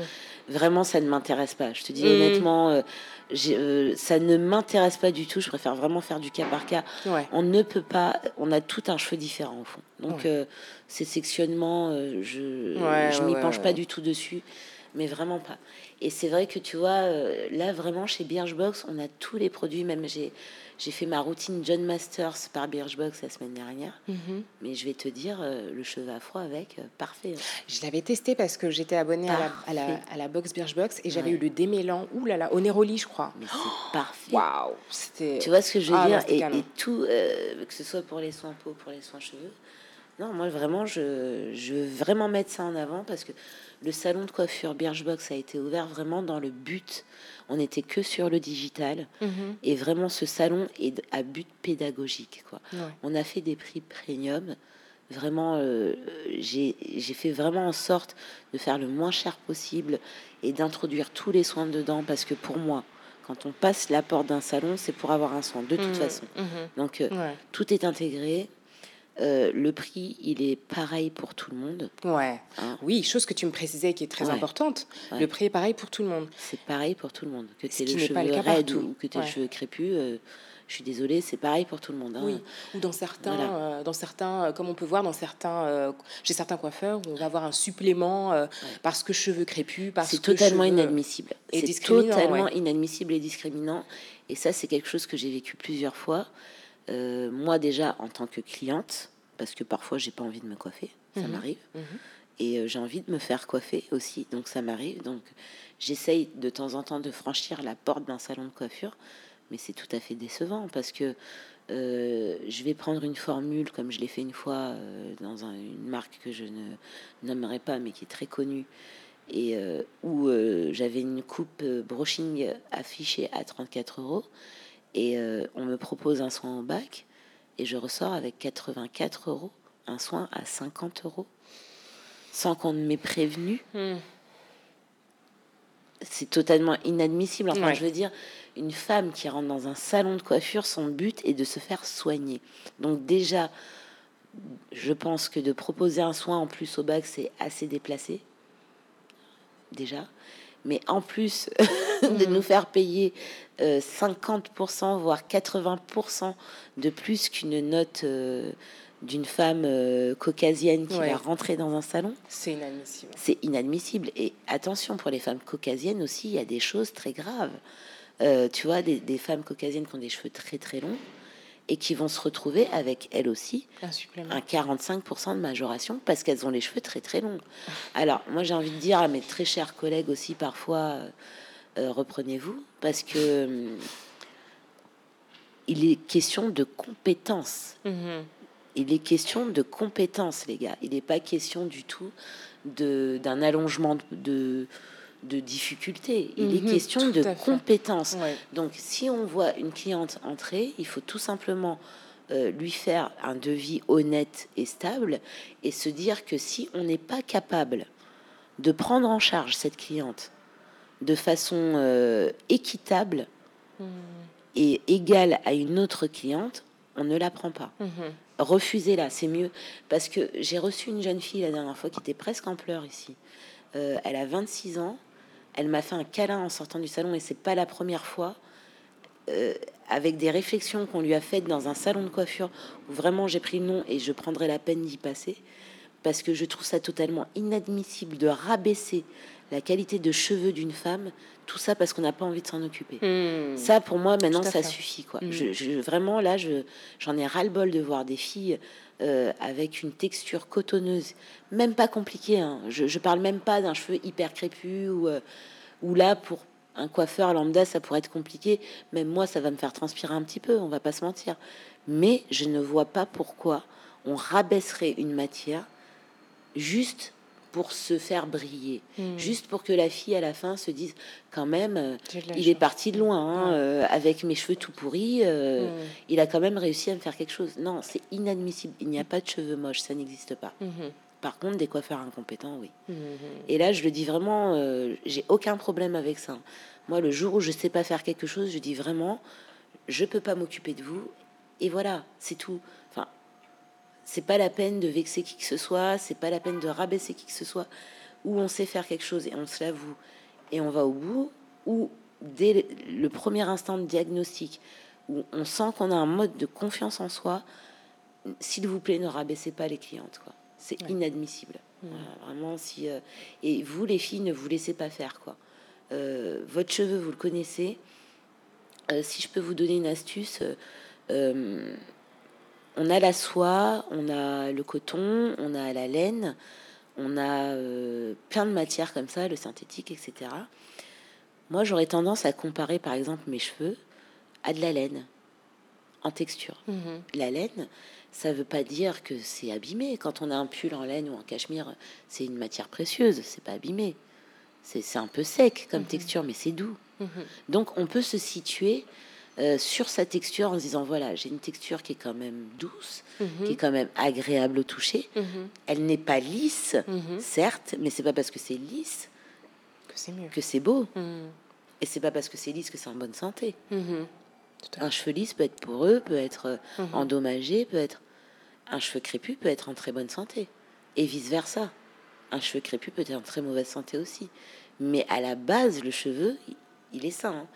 vraiment, ça ne m'intéresse pas. Je te dis mm. honnêtement, euh, ça ne m'intéresse pas du tout. Je préfère vraiment faire du cas par cas. On ne peut pas. On a tout un cheveu différent au fond. Donc, ces sectionnements, je je m'y penche pas du tout dessus mais vraiment pas. Et c'est vrai que tu vois, euh, là vraiment chez Birchbox, on a tous les produits, même j'ai j'ai fait ma routine John Masters par Birchbox la semaine dernière. Mhm. Mais je vais te dire, euh, le cheveu afro avec, euh, parfait. Hein. Je l'avais testé parce que j'étais abonnée à la, à la, à, la, box Birchbox et j'avais eu le démêlant, ouh là là, au Neroli, je crois. Mais c'est parfait. Waouh Tu vois ce que je veux ah, dire? et, et, tout, que ce soit pour les soins peau, pour les soins cheveux. Non, moi vraiment, je, je veux vraiment mettre ça en avant parce que le salon de coiffure Birchbox a été ouvert vraiment dans le but. On n'était que sur le digital. Mhm. Et vraiment, ce salon est à but pédagogique. Quoi. On a fait des prix premium. Vraiment, euh, j'ai fait vraiment en sorte de faire le moins cher possible et d'introduire tous les soins dedans parce que pour moi, quand on passe la porte d'un salon, c'est pour avoir un soin de toute mhm. façon. Mhm. Donc, euh, tout est intégré. Euh, le prix, il est pareil pour tout le monde. Ouais. Hein oui, chose que tu me précisais qui est très importante. Le prix est pareil pour tout le monde. C'est pareil pour tout le monde. Que tu aies le cheveu raide ou que tu aies le cheveu crépus, euh, je suis désolée, c'est pareil pour tout le monde. Hein. Oui. Ou dans certains, euh, dans certains comme on peut voir dans certains, chez certains coiffeurs, on va avoir un supplément parce que cheveux crépus, parce c'est totalement inadmissible. C'est totalement inadmissible et discriminant. Et ça, c'est quelque chose que j'ai vécu plusieurs fois. Euh, moi déjà en tant que cliente, parce que parfois j'ai pas envie de me coiffer, ça mhm. m'arrive, mhm. et euh, j'ai envie de me faire coiffer aussi, donc ça m'arrive. Donc j'essaye de temps en temps de franchir la porte d'un salon de coiffure, mais c'est tout à fait décevant parce que euh, je vais prendre une formule comme je l'ai fait une fois dans une marque que je ne nommerai pas, mais qui est très connue et où j'avais une coupe brushing affichée à 34 euros et euh, on me propose un soin au bac et je ressors avec 84 euros, un soin à 50 euros, sans qu'on ne m'ait prévenu. Hmm. C'est totalement inadmissible. Enfin, je veux dire, une femme qui rentre dans un salon de coiffure, son but est de se faire soigner. Donc déjà, je pense que de proposer un soin en plus au bac, c'est assez déplacé. déjà. Mais en plus de nous faire payer 50%, voire 80% de plus qu'une note d'une femme caucasienne qui va rentrer dans un salon. C'est inadmissible. C'est inadmissible. Et attention, pour les femmes caucasiennes aussi, il y a des choses très graves. tu vois, des, des, femmes caucasiennes qui ont des cheveux très très longs, et qui vont se retrouver avec elles aussi un, 45% de majoration parce qu'elles ont les cheveux très très longs. Alors moi j'ai envie de dire à mes très chers collègues aussi parfois euh, reprenez-vous parce que euh, il est question de compétences. Mm-hmm. Il est question de compétences les gars. Il n'est pas question du tout d'un allongement de de difficulté, il est mhm, question de compétences. Donc si on voit une cliente entrer, il faut tout simplement euh, lui faire un devis honnête et stable et se dire que si on n'est pas capable de prendre en charge cette cliente de façon euh, équitable mhm. et égale à une autre cliente, on ne la prend pas. Mhm. Refusez-la, c'est mieux. Parce que j'ai reçu une jeune fille la dernière fois qui était presque en pleurs ici. Euh, elle a 26 ans, elle m'a fait un câlin en sortant du salon et c'est pas la première fois. Euh, avec des réflexions qu'on lui a faites dans un salon de coiffure où vraiment j'ai pris le nom et je prendrai la peine d'y passer parce que je trouve ça totalement inadmissible de rabaisser la qualité de cheveux d'une femme, tout ça parce qu'on n'a pas envie de s'en occuper. Hmm. Ça, pour moi, maintenant, ça suffit. Quoi. Hmm. Je, vraiment, là, j'en ai ras-le-bol de voir des filles euh, avec une texture cotonneuse, même pas compliquée. Hein. Je, je parle même pas d'un cheveu hyper crépus ou, euh, ou là, pour un coiffeur lambda, ça pourrait être compliqué. Même moi, ça va me faire transpirer un petit peu, on va pas se mentir. Mais je ne vois pas pourquoi on rabaisserait une matière juste pour se faire briller, hmm. juste pour que la fille à la fin se dise quand même, euh, il est parti de loin hein, euh, avec mes cheveux tout pourris, euh, hmm. il a quand même réussi à me faire quelque chose. Non, c'est inadmissible. Il n'y a pas de cheveux moches, ça n'existe pas. Hmm. Par contre, des coiffeurs incompétents, oui. Et là, je le dis vraiment, j'ai aucun problème avec ça. Moi, le jour où je sais pas faire quelque chose, je dis vraiment, je peux pas m'occuper de vous. Et voilà, c'est tout c'est pas la peine de vexer qui que ce soit, c'est pas la peine de rabaisser qui que ce soit, où on sait faire quelque chose et on se l'avoue et on va au bout, ou dès le premier instant de diagnostic, où on sent qu'on a un mode de confiance en soi, s'il vous plaît, ne rabaissez pas les clientes, quoi. C'est inadmissible. Mmh. vraiment, si euh, et vous les filles, ne vous laissez pas faire, quoi. Euh, votre cheveu, vous le connaissez. Euh, si je peux vous donner une astuce, on a la soie, on a le coton, on a la laine, on a euh, plein de matières comme ça, le synthétique, etc. Moi, j'aurais tendance à comparer, par exemple, mes cheveux à de la laine en texture. Mhm. La laine, ça veut pas dire que c'est abîmé. Quand on a un pull en laine ou en cachemire, c'est une matière précieuse, c'est pas abîmé. C'est un peu sec comme mhm. texture, mais c'est doux. Mhm. Donc, on peut se situer euh, sur sa texture en se disant voilà, j'ai une texture qui est quand même douce, mhm. qui est quand même agréable au toucher. Mhm. Elle n'est pas lisse, mhm. certes, mais c'est pas parce que c'est lisse que c'est mieux, que c'est beau. Et c'est pas parce que c'est lisse que c'est en bonne santé. Un cheveu lisse peut être poreux, peut être euh, endommagé, peut être un cheveu crépus peut être en très bonne santé et vice versa. Un cheveu crépus peut être en très mauvaise santé aussi. Mais à la base, le cheveu, il est sain. Hein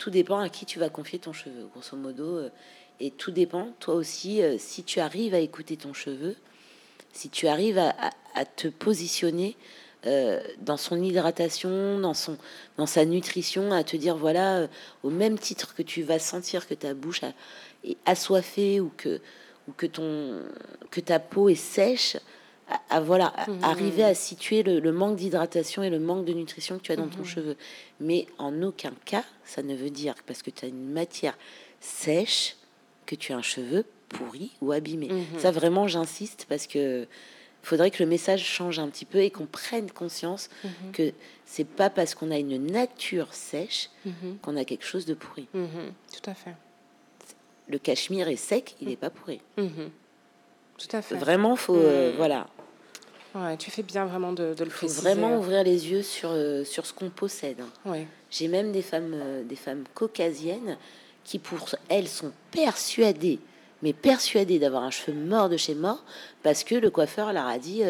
tout dépend à qui tu vas confier ton cheveu, grosso modo. Euh, et tout dépend, toi aussi, euh, si tu arrives à écouter ton cheveu, si tu arrives à, te positionner euh, dans son hydratation, dans, son, dans sa nutrition, à te dire, voilà, au même titre que tu vas sentir que ta bouche est assoiffée ou que, ou que, ton, que ta peau est sèche, à, voilà, mmh. arriver à situer le, manque d'hydratation et le manque de nutrition que tu as dans ton cheveu. Mais en aucun cas, ça ne veut dire parce que tu as une matière sèche que tu as un cheveu pourri ou abîmé. Mmh. Ça vraiment, j'insiste parce que faudrait que le message change un petit peu et qu'on prenne conscience que c'est pas parce qu'on a une nature sèche qu'on a quelque chose de pourri. Tout à fait. Le cachemire est sec, il n'est pas pourri. Tout à fait. Vraiment, faut euh, voilà. Ouais, tu fais bien vraiment de, de le faut vraiment ouvrir les yeux sur, euh, sur ce qu'on possède. Ouais. J'ai même des femmes, euh, des femmes caucasiennes qui, pour elles, sont persuadées, mais persuadées d'avoir un cheveu mort de chez mort, parce que le coiffeur leur a dit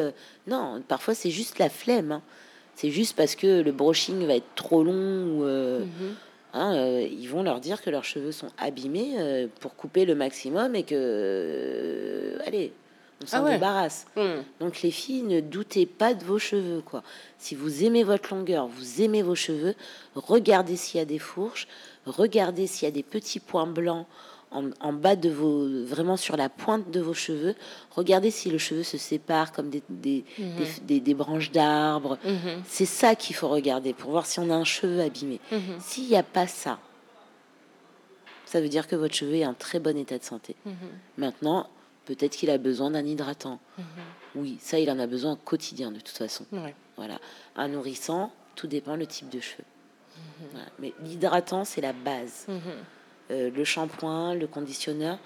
non, parfois c'est juste la flemme. Hein. C'est juste parce que le brushing va être trop long ou. Euh, mhm. hein, euh, ils vont leur dire que leurs cheveux sont abîmés euh, pour couper le maximum et que. allez, on s'en ah débarrasse. Hmm. Donc les filles, ne doutez pas de vos cheveux, quoi. Si vous aimez votre longueur, vous aimez vos cheveux, regardez s'il y a des fourches, regardez s'il y a des petits points blancs en, bas de vos, vraiment sur la pointe de vos cheveux. Regardez si le cheveu se sépare comme des, des, mhm. branches d'arbres. Mhm. C'est ça qu'il faut regarder pour voir si on a un cheveu abîmé. Mhm. S'il n'y a pas ça, ça veut dire que votre cheveu est en très bon état de santé. Maintenant, peut-être qu'il a besoin d'un hydratant. Oui, ça, il en a besoin au quotidien de toute façon. Voilà. Un nourrissant, tout dépend le type de cheveux. Mais l'hydratant, c'est la base. Euh, le shampoing, le conditionneur.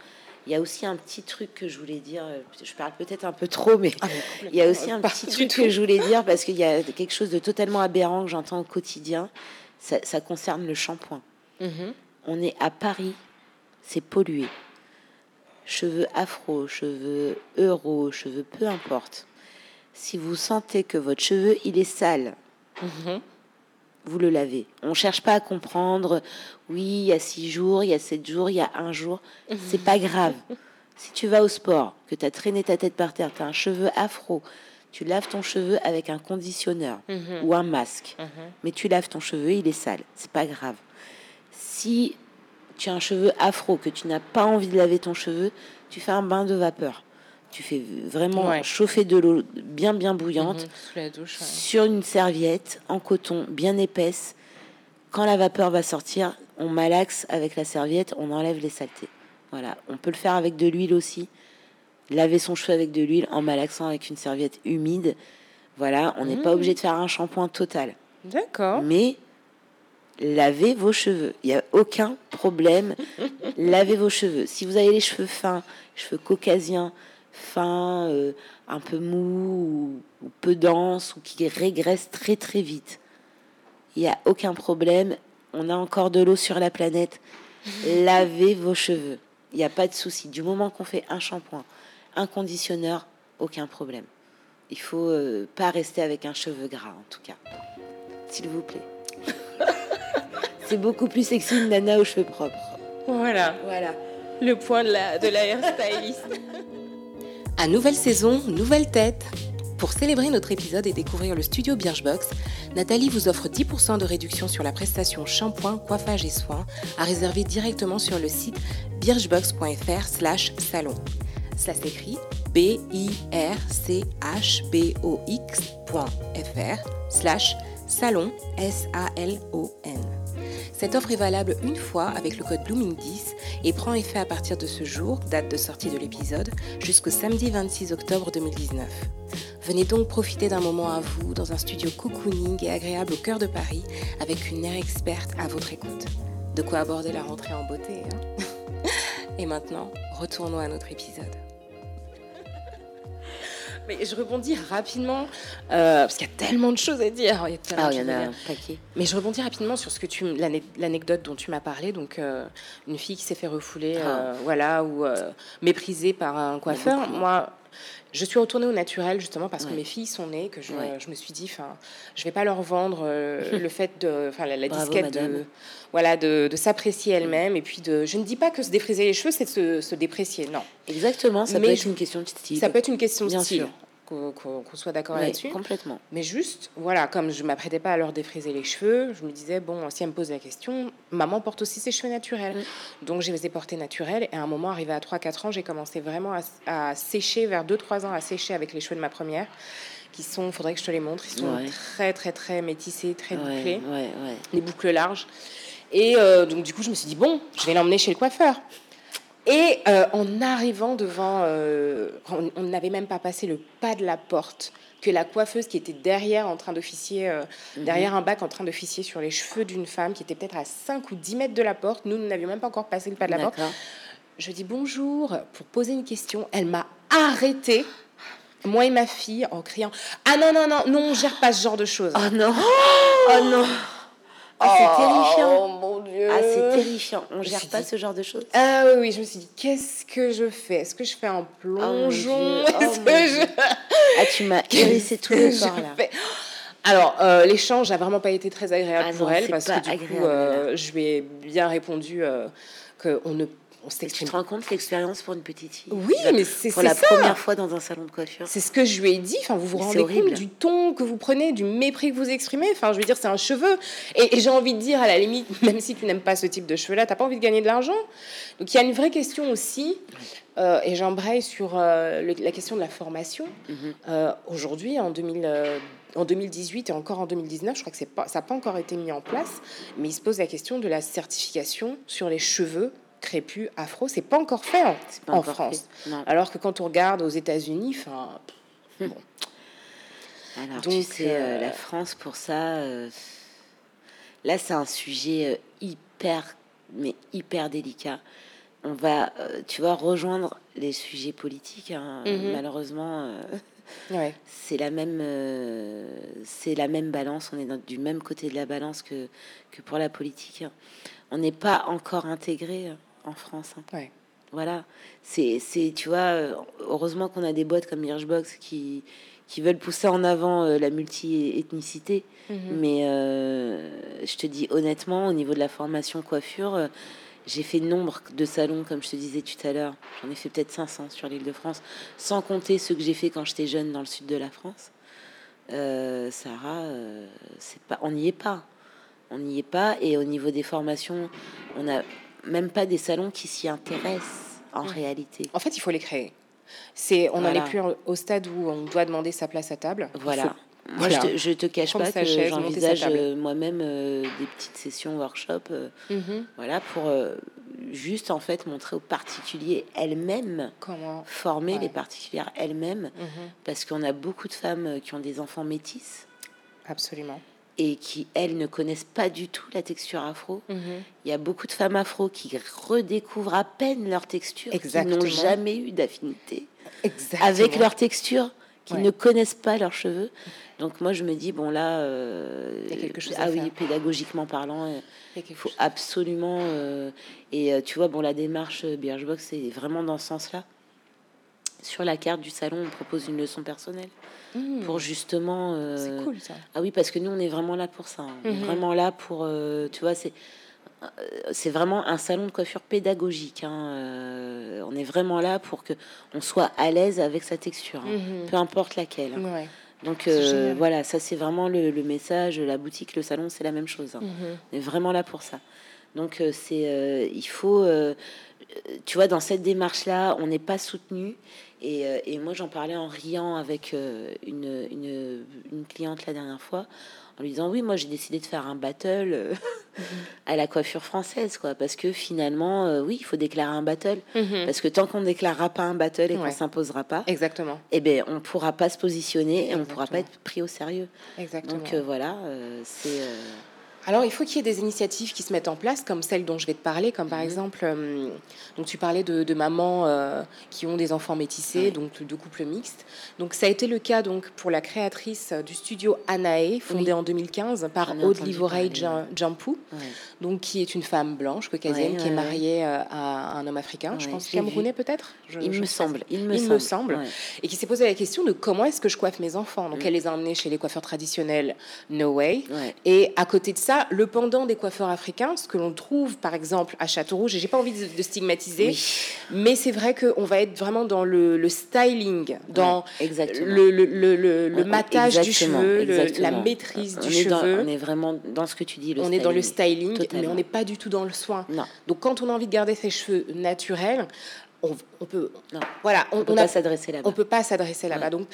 Il y a aussi un petit truc que je voulais dire. Je parle peut-être un peu trop, mais ah, il y a aussi un petit truc que je voulais dire parce qu'il y a quelque chose de totalement aberrant que j'entends au quotidien. Ça, concerne le shampoing. Mhm. On est à Paris, c'est pollué. Cheveux afro, cheveux euro, cheveux peu importe. Si vous sentez que votre cheveu il est sale, mhm vous le lavez. On cherche pas à comprendre, oui, il y a six jours, il y a sept jours, il y a un jour. C'est pas grave. Si tu vas au sport, que tu as traîné ta tête par terre, tu as un cheveu afro, tu laves ton cheveu avec un conditionneur mhm. ou un masque, mhm. mais tu laves ton cheveu, il est sale. C'est pas grave. Si tu as un cheveu afro, que tu n'as pas envie de laver ton cheveu, tu fais un bain de vapeur tu fais vraiment chauffer de l'eau bien bien bouillante mhm, sur une serviette en coton bien épaisse. Quand la vapeur va sortir, on malaxe avec la serviette, on enlève les saletés. Voilà, on peut le faire avec de l'huile aussi. Laver son cheveu avec de l'huile en malaxant avec une serviette humide. Voilà, on n'est pas mhm. obligé de faire un shampoing total. D'accord. Mais lavez vos cheveux. Il n'y a aucun problème. lavez vos cheveux. Si vous avez les cheveux fins, cheveux caucasiens, fin, euh, un peu mou ou, peu dense ou qui régresse très très vite. Il n'y a aucun problème. On a encore de l'eau sur la planète. Lavez vos cheveux. Il n'y a pas de souci. Du moment qu'on fait un shampoing, un conditionneur, aucun problème. Il faut euh, pas rester avec un cheveu gras en tout cas. S'il vous plaît. C'est beaucoup plus sexy une nana aux cheveux propres. Voilà. Voilà. Le point de la, de la hairstylist. À nouvelle saison, nouvelle tête. Pour célébrer notre épisode et découvrir le studio Birchbox, Nathalie vous offre 10% de réduction sur la prestation shampoing, coiffage et soins à réserver directement sur le site birchbox.fr slash salon. Ça s'écrit B-I-R-C-H-B-O-X.fr slash salon S-A-L-O-N. Cette offre est valable une fois avec le code Blooming10 et prend effet à partir de ce jour, date de sortie de l'épisode, jusqu'au samedi 26 octobre 2019. Venez donc profiter d'un moment à vous dans un studio cocooning et agréable au cœur de Paris avec une aire experte à votre écoute. De quoi aborder la rentrée en beauté. Hein et maintenant, retournons à notre épisode. Mais je rebondis rapidement, euh, parce qu'il y a tellement de choses à dire. Il y, ah, il y en a un paquet. Mais je rebondis rapidement sur ce que tu, l'anecdote dont tu m'as parlé. Donc, euh, une fille qui s'est fait refouler, ah. euh, voilà, ou méprisée par un coiffeur. Moi, je suis retournée au naturel justement parce que mes filles sont nées, que je, je me suis dit, enfin, je vais pas leur vendre euh, le fait de, enfin, la, disquette de, voilà, de, de s'apprécier elle-même et puis de, je ne dis pas que se défriser les cheveux, c'est de se, se, déprécier, non. Exactement, ça peut être une question de style. Ça peut être une question de style qu'on soit d'accord là-dessus. Complètement. Mais juste, voilà, comme je m'apprêtais pas à leur défriser les cheveux, je me disais, bon, si elle me pose la question, maman porte aussi ses cheveux naturels. Mm. Donc, je les ai portés naturels. Et à un moment, arrivé à 3-4 ans, j'ai commencé vraiment à, sécher, vers 2-3 ans, à sécher avec les cheveux de ma première qui sont, faudrait que je te les montre, ils sont très, très, très métissés, très bouclés. les boucles larges. Et euh, donc, du coup, je me suis dit, bon, je vais l'emmener chez le coiffeur. Et euh, en arrivant devant, euh, on n'avait même pas passé le pas de la porte que la coiffeuse qui était derrière en train d'officier, euh, mhm. derrière un bac en train d'officier sur les cheveux d'une femme qui était peut-être à 5 ou 10 mètres de la porte. Nous, nous n'avions même pas encore passé le pas de la porte. Je dis bonjour pour poser une question. Elle m'a arrêté moi et ma fille, en criant Ah non, non, non, non, on gère pas ce genre de choses. Oh non Oh non ah, c'est terrifiant. Oh mon Dieu. Ah, c'est terrifiant. On gère pas ce genre de choses. Ah oui, oui, je me suis dit, qu'est-ce que je fais? Est-ce que je fais un plongeon? Oh, oh, je... Ah, tu m'as hérissé tout le corps là. Alors, euh, l'échange n'a vraiment pas été très agréable ah pour elle parce que du coup, euh, je lui ai bien répondu qu'on ne on Tu te rends compte l'expérience pour une petite fille Oui, mais c'est pour la première fois dans un salon de coiffure. C'est ce que je lui ai dit. Enfin, vous vous rendez compte du ton que vous prenez, du mépris que vous exprimez. Enfin, je veux dire, c'est un cheveu. Et, j'ai envie de dire, à la limite, même si tu n'aimes pas ce type de cheveux-là, t'as pas envie de gagner de l'argent. Donc, il y a une vraie question aussi. Euh, et j'embraye sur euh, la question de la formation. Mhm. Euh, aujourd'hui, en 2000 en 2018 et encore en 2019, je crois que pas, ça n'a pas encore été mis en place, mais il se pose la question de la certification sur les cheveux crépus, afro, c'est pas encore fait en, France. Alors que quand on regarde aux États-Unis, enfin. Bon. Alors, Donc, tu sais, euh, la France, pour ça, euh, là, c'est un sujet euh, hyper, mais hyper délicat. On va, tu vois, rejoindre les sujets politiques. Hein. Mhm. Malheureusement, ouais. c'est la même, c'est la même balance. On est du même côté de la balance que, que pour la politique. On n'est pas encore intégré en France. Hein. Voilà, c'est, tu vois, euh, heureusement qu'on a des boîtes comme Birchbox qui, qui veulent pousser en avant euh, la multi-ethnicité. Mhm. Mais euh, je te dis honnêtement, au niveau de la formation coiffure, j'ai fait nombre de salons, comme je te disais tout à l'heure. J'en ai fait peut-être 500 sur l'île de France, sans compter ceux que j'ai fait quand j'étais jeune dans le sud de la France. Sarah, c'est pas, on n'y est pas. On n'y est pas. Et au niveau des formations, on a même pas des salons qui s'y intéressent en réalité. En fait, il faut les créer. C'est, on n'en est plus au stade où on doit demander sa place à table. Voilà. Moi, je, te, je te cache pas que j'envisage euh, moi-même euh, des petites sessions workshop, euh, mhm. voilà, pour juste en fait montrer aux particuliers elles-mêmes comment former les particulières elles-mêmes, mhm. parce qu'on a beaucoup de femmes qui ont des enfants métis. Absolument et qui, elles, ne connaissent pas du tout la texture afro. Mhm. Il y a beaucoup de femmes afro qui redécouvrent à peine leur texture, qui n'ont jamais eu d'affinité avec leur texture, qui ne connaissent pas leurs cheveux. Donc moi, je me dis, bon là, euh, il y a quelque chose ah oui, pédagogiquement parlant, euh, il faut absolument... Euh, et tu vois, bon, la démarche Birchbox, c'est vraiment dans ce sens-là. Sur la carte du salon, on propose une leçon personnelle. Mmh. pour justement. Euh, c'est cool ça. Ah oui, parce que nous, on est vraiment là pour ça. Hein. On est mmh. vraiment là pour, euh, tu vois, c'est euh, c'est vraiment un salon de coiffure pédagogique. Hein. on est vraiment là pour que on soit à l'aise avec sa texture, hein. mmh. peu importe laquelle. Donc voilà, ça c'est vraiment le, le, message. La boutique, le salon, c'est la même chose. On est vraiment là pour ça. Donc c'est, il faut, tu vois, dans cette démarche-là, on n'est pas soutenu euh, et, moi, j'en parlais en riant avec euh, une, une, cliente la dernière fois, en lui disant Oui, moi, j'ai décidé de faire un battle euh, à la coiffure française, quoi. Parce que finalement, oui, il faut déclarer un battle. Mhm. Parce que tant qu'on ne déclarera pas un battle et qu'on s'imposera pas, Exactement. et eh ben, on ne pourra pas se positionner et on ne pourra pas être pris au sérieux. Exactement. Donc voilà, c'est. Alors, il faut qu'il y ait des initiatives qui se mettent en place, comme celle dont je vais te parler, comme par mhm. exemple, euh, donc tu parlais de, mamans euh, qui ont des enfants métissés, donc de couples mixtes. Donc, ça a été le cas donc pour la créatrice du studio Anae, fondé en 2015 par Aude Livorey Jampou, donc qui est une femme blanche caucasienne qui est mariée euh, à un homme africain, je pense camerounais peut-être? Il, me semble. Il me semble. Et qui s'est posé la question de comment est-ce que je coiffe mes enfants? Donc, mm. elle les a emmenés chez les coiffeurs traditionnels, No Way. Et à côté de ça le pendant des coiffeurs africains, ce que l'on trouve par exemple à Château-Rouge, et j'ai pas envie de, stigmatiser, mais c'est vrai qu'on va être vraiment dans le, styling, dans le, le, le, matage du cheveu, la maîtrise du cheveu. on est vraiment dans ce que tu dis. on est dans le styling, mais on n'est pas du tout dans le soin. Donc quand on a envie de garder ses cheveux naturels, on, peut voilà on, peut pas s'adresser là-bas on peut pas s'adresser là-bas donc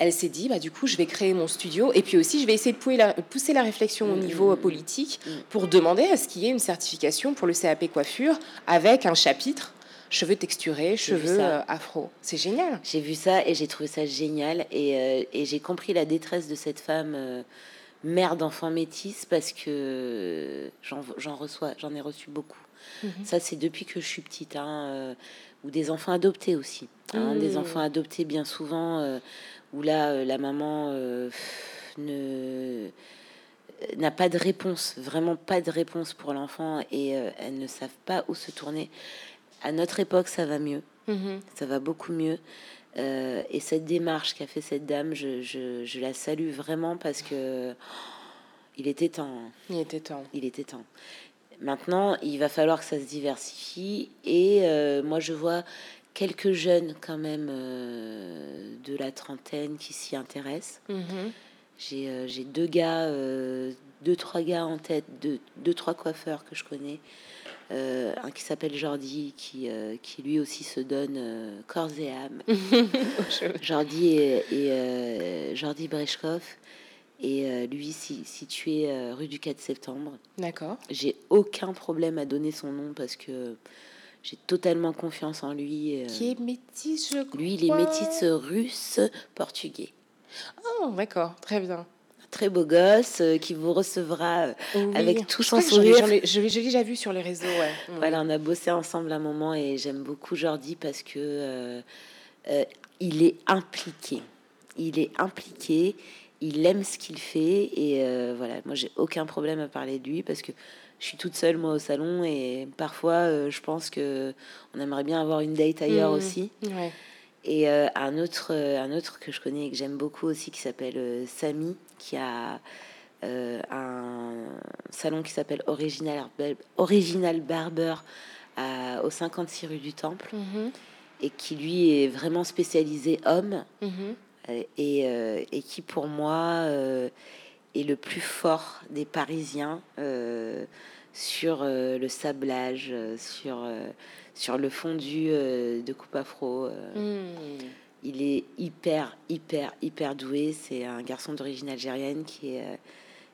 elle s'est dit bah du coup je vais créer mon studio et puis aussi je vais essayer de pousser la, pousser la réflexion au mmh, niveau mmh, politique mmh. pour demander à ce qu'il y ait une certification pour le CAP coiffure avec un chapitre cheveux texturés, cheveux euh, afro. C'est génial. J'ai vu ça et j'ai trouvé ça génial et, euh, et j'ai compris la détresse de cette femme euh, mère d'enfants métis parce que j'en reçois, j'en ai reçu beaucoup. Ça, c'est depuis que je suis petite. Hein, ou des enfants adoptés aussi. Hein, Des mmh. enfants adoptés bien souvent, euh, où là, euh, la maman euh, ne n'a pas de réponse, vraiment pas de réponse pour l'enfant et elles ne savent pas où se tourner. À notre époque, ça va mieux, mmh ça va beaucoup mieux. Et cette démarche qu'a fait cette dame, je, je, je, la salue vraiment parce que il était temps. Il était temps. Il était temps. Maintenant, il va falloir que ça se diversifie. Et moi, je vois quelques jeunes quand même de la trentaine qui s'y intéressent. Mhm. J'ai deux gars, deux, trois gars en tête, deux, deux trois coiffeurs que je connais. Euh, un qui s'appelle Jordi, qui, euh, qui lui aussi se donne euh, corps et âme. Jordi et, et Jordi Breshkov. Et lui, si, situé rue du 4 septembre. D'accord. J'ai aucun problème à donner son nom parce que j'ai totalement confiance en lui. Qui est métis, je crois. Lui, il est métis russe-portugais. Oh, d'accord, très bien très beau gosse euh, qui vous recevra euh, avec tout son sourire. Je l'ai déjà vu sur les réseaux. Ouais. Voilà, on a bossé ensemble un moment et j'aime beaucoup Jordi parce que euh, il est impliqué. Il est impliqué, il aime ce qu'il fait et voilà, moi j'ai aucun problème à parler de lui parce que je suis toute seule moi au salon et parfois je pense que on aimerait bien avoir une date ailleurs mmh. aussi. Ouais. Et euh, un, autre, euh, un autre que je connais et que j'aime beaucoup aussi, qui s'appelle euh, Samy, qui a un salon qui s'appelle Original, Original Barber au 56 rue du Temple, mhm. et qui lui est vraiment spécialisé homme, mhm. et, et, qui pour moi est le plus fort des Parisiens sur le sablage, sur sur le fondu euh, de coupe afro. Euh, hmm. Il est hyper, hyper, hyper doué. C'est un garçon d'origine algérienne qui est, euh,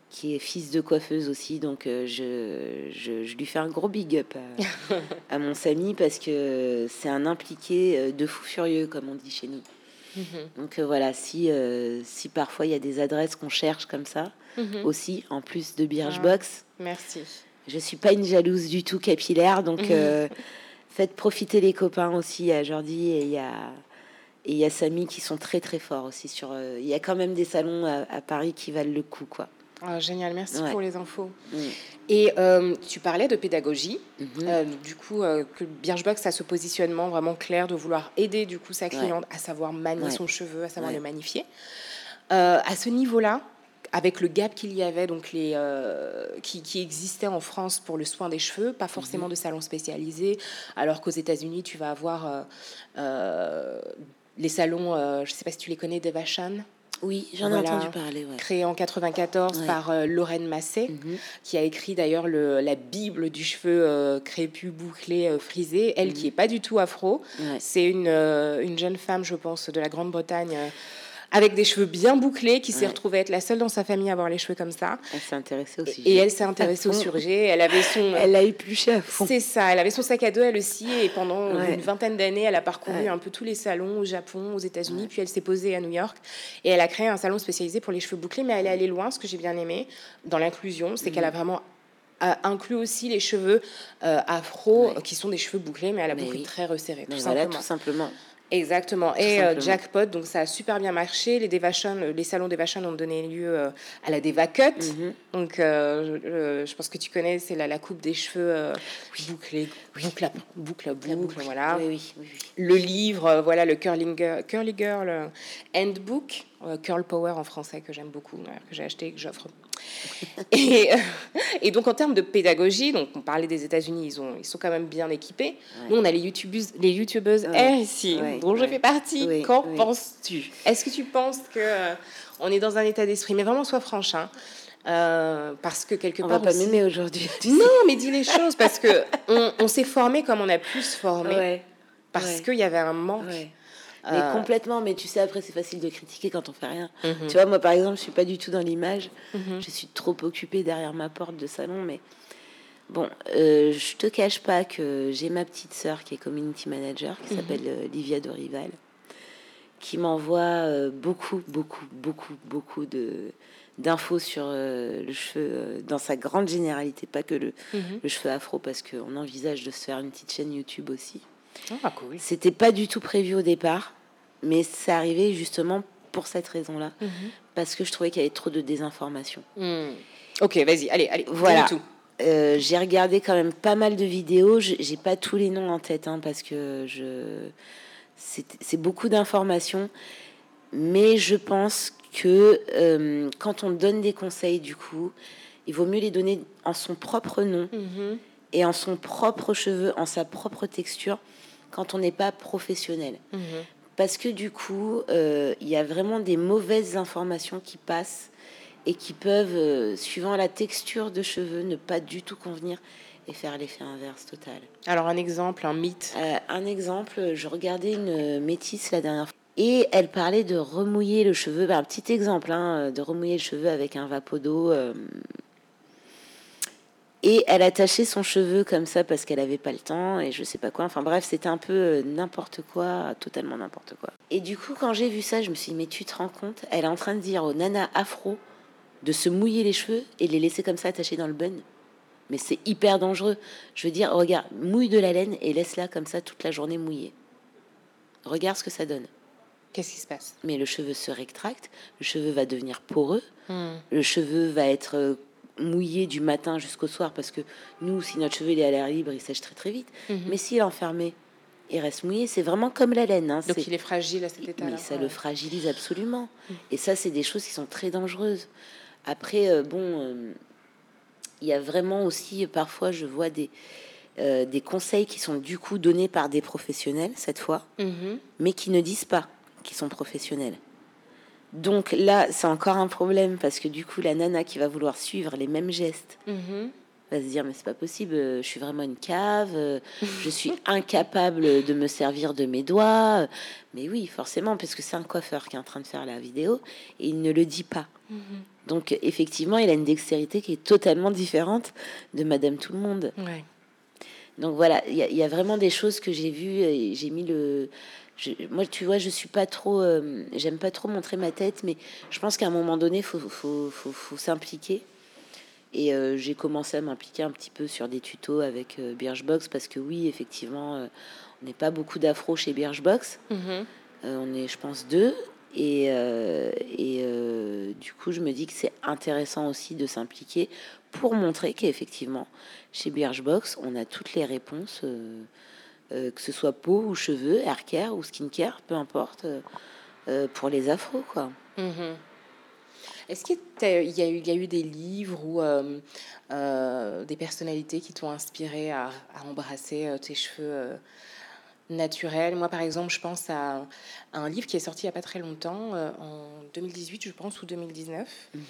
qui est fils de coiffeuse aussi. Donc, je, je, lui fais un gros big up à, mon Samy parce que c'est un impliqué de fou furieux, comme on dit chez nous. Mhm. Donc voilà, si, si parfois il y a des adresses qu'on cherche comme ça, mhm. aussi, en plus de Birchbox. Ah, merci. Je suis pas une jalouse du tout capillaire, donc mhm faites profiter les copains aussi. Il y a Jordi et il y a, et il y a Samy qui sont très très forts aussi. Sur, euh, il y a quand même des salons à, Paris qui valent le coup. quoi. Ah, génial, merci pour les infos. Mm. Et euh, tu parlais de pédagogie, euh, du coup, que Birchbox a ce positionnement vraiment clair de vouloir aider du coup sa cliente à savoir manier son cheveu, à savoir le magnifier. à ce niveau-là, avec le gap qu'il y avait, donc les, euh, qui, qui, existait en France pour le soin des cheveux, pas forcément mhm. de salons spécialisés, alors qu'aux États-Unis, tu vas avoir euh, euh, les salons, je ne sais pas si tu les connais, Devachan. Oui, j'en ai entendu parler. Créé en 94 par Lorraine Massé, mhm. qui a écrit d'ailleurs la Bible du cheveu crépus, bouclé, frisé. Elle, qui n'est mhm. pas du tout afro. C'est une, une, jeune femme, je pense, de la Grande-Bretagne avec des cheveux bien bouclés, qui s'est retrouvée être la seule dans sa famille à avoir les cheveux comme ça. Elle s'est intéressée au sujet. Et elle s'est intéressée au sujet. Elle avait son. Elle a épluché à fond. C'est ça. Elle avait son sac à dos, elle aussi. Et pendant une vingtaine d'années, elle a parcouru un peu tous les salons au Japon, aux États-Unis. Puis elle s'est posée à New York. Et elle a créé un salon spécialisé pour les cheveux bouclés. Mais elle est allée loin, ce que j'ai bien aimé dans l'inclusion, c'est qu'elle a mm. vraiment inclus aussi les cheveux euh, afro, qui sont des cheveux bouclés, mais à la boucle très resserrée. Tout, simplement. tout simplement. Exactement. et euh, Jackpot, donc ça a super bien marché. Les, Devachon, euh, les salons Devachon ont donné lieu euh, à la Devacut. Mm Donc je, pense que tu connais, c'est la, la coupe des cheveux bouclés, boucle à boucle, à boucle, voilà. Oui, oui, Le livre, voilà, le Curling, Curly Girl Handbook, Curl Power en français, que j'aime beaucoup, que j'ai acheté et que j'offre et, euh, et, donc en termes de pédagogie, donc on parlait des États-Unis, ils, ont, ils sont quand même bien équipés. Nous, on a les youtubeuses, les youtubeuses ici, dont je fais partie. Qu'en penses-tu? Est-ce que tu penses que euh, on est dans un état d'esprit Mais vraiment, sois franche. Hein. Euh, parce que quelque on part. On va pas m'aimer aujourd'hui. Non, mais dis les choses parce que on, on s'est formé comme on a pu se former. Parce qu'il y avait un manque. Mais euh, complètement, mais tu sais, après, c'est facile de critiquer quand on fait rien. Mhm. Tu vois, moi, par exemple, je suis pas du tout dans l'image. Mhm. Je suis trop occupée derrière ma porte de salon, mais bon, euh, je te cache pas que j'ai ma petite sœur qui est community manager, qui mhm. s'appelle euh, Livia Dorival, qui m'envoie euh, beaucoup, beaucoup, beaucoup, beaucoup de d'infos sur le cheveu dans sa grande généralité, pas que le, le cheveu afro, parce qu'on envisage de se faire une petite chaîne YouTube aussi. Ah, cool. C'était pas du tout prévu au départ, mais c'est arrivé justement pour cette raison-là, mhm. parce que je trouvais qu'il y avait trop de désinformation. Hmm. Ok, vas-y, allez, allez, voilà. Tout. Euh, j'ai regardé quand même pas mal de vidéos. J'ai pas tous les noms en tête, hein, parce que je c'est beaucoup d'informations, mais je pense que euh, quand on donne des conseils, du coup, il vaut mieux les donner en son propre nom mhm. et en son propre cheveu, en sa propre texture, quand on n'est pas professionnel. Mhm. Parce que du coup, euh, il y a vraiment des mauvaises informations qui passent et qui peuvent, euh, suivant la texture de cheveux, ne pas du tout convenir et faire l'effet inverse total. Alors un exemple, un mythe euh, Un exemple, je regardais une métisse la dernière fois et elle parlait de remouiller le cheveu. Ben, un petit exemple, hein, de remouiller le cheveu avec un vapeau Euh, et elle attachait son cheveu comme ça parce qu'elle avait pas le temps et je sais pas quoi. Enfin bref, c'était un peu euh, n'importe quoi, totalement n'importe quoi. Et du coup, quand j'ai vu ça, je me suis dit, mais tu te rends compte? Elle est en train de dire aux nanas afro de se mouiller les cheveux et les laisser comme ça attachés dans le bun. Mais c'est hyper dangereux. Je veux dire, regarde, mouille de la laine et laisse-la comme ça toute la journée mouillée. Regarde ce que ça donne. Qu'est-ce qui se passe? Mais le cheveu se rétracte, le cheveu va devenir poreux, hmm. le cheveu va être euh, mouillé du matin jusqu'au soir parce que nous, si notre cheveu est à l'air libre, il sèche très très vite. Hmm. Mais s'il est enfermé, il reste mouillé. C'est vraiment comme la laine. Hein. Donc il est fragile à cet état Mais ça le fragilise absolument. Hmm. Et ça, c'est des choses qui sont très dangereuses. Après, euh, bon, euh, il y a vraiment aussi, parfois, je vois des, euh, des conseils qui sont du coup donnés par des professionnels, cette fois, mhm. mais qui ne disent pas qu'ils sont professionnels. Donc là, c'est encore un problème parce que du coup, la nana qui va vouloir suivre les mêmes gestes mhm. va se dire mais c'est pas possible, je suis vraiment une cave, je suis incapable de me servir de mes doigts. Mais oui, forcément, parce que c'est un coiffeur qui est en train de faire la vidéo et il ne le dit pas. Mhm. Donc effectivement, il a une dextérité qui est totalement différente de Madame Tout le Monde. Donc voilà, il y, a vraiment des choses que j'ai vues et j'ai mis le. Moi, tu vois, je suis pas trop. Euh, j'aime pas trop montrer ma tête, mais je pense qu'à un moment donné, faut, faut, faut, faut s'impliquer. Et euh, j'ai commencé à m'impliquer un petit peu sur des tutos avec euh, Birchbox parce que oui, effectivement, on n'est pas beaucoup d'afro chez Birchbox. Mm-hmm. on est, je pense, deux. Et, et du coup, je me dis que c'est intéressant aussi de s'impliquer pour montrer qu'effectivement, chez Birchbox, on a toutes les réponses, euh, que ce soit peau ou cheveux, hair care ou skincare, peu importe, pour les afros, quoi. Mm-hmm. Est-ce qu'il y, a eu, y a eu des livres ou des personnalités qui t'ont inspiré à, à embrasser tes cheveux naturels? Moi, par exemple, je pense à un livre qui est sorti il n'y a pas très longtemps, euh, en 2018, je pense, ou 2019, mhm.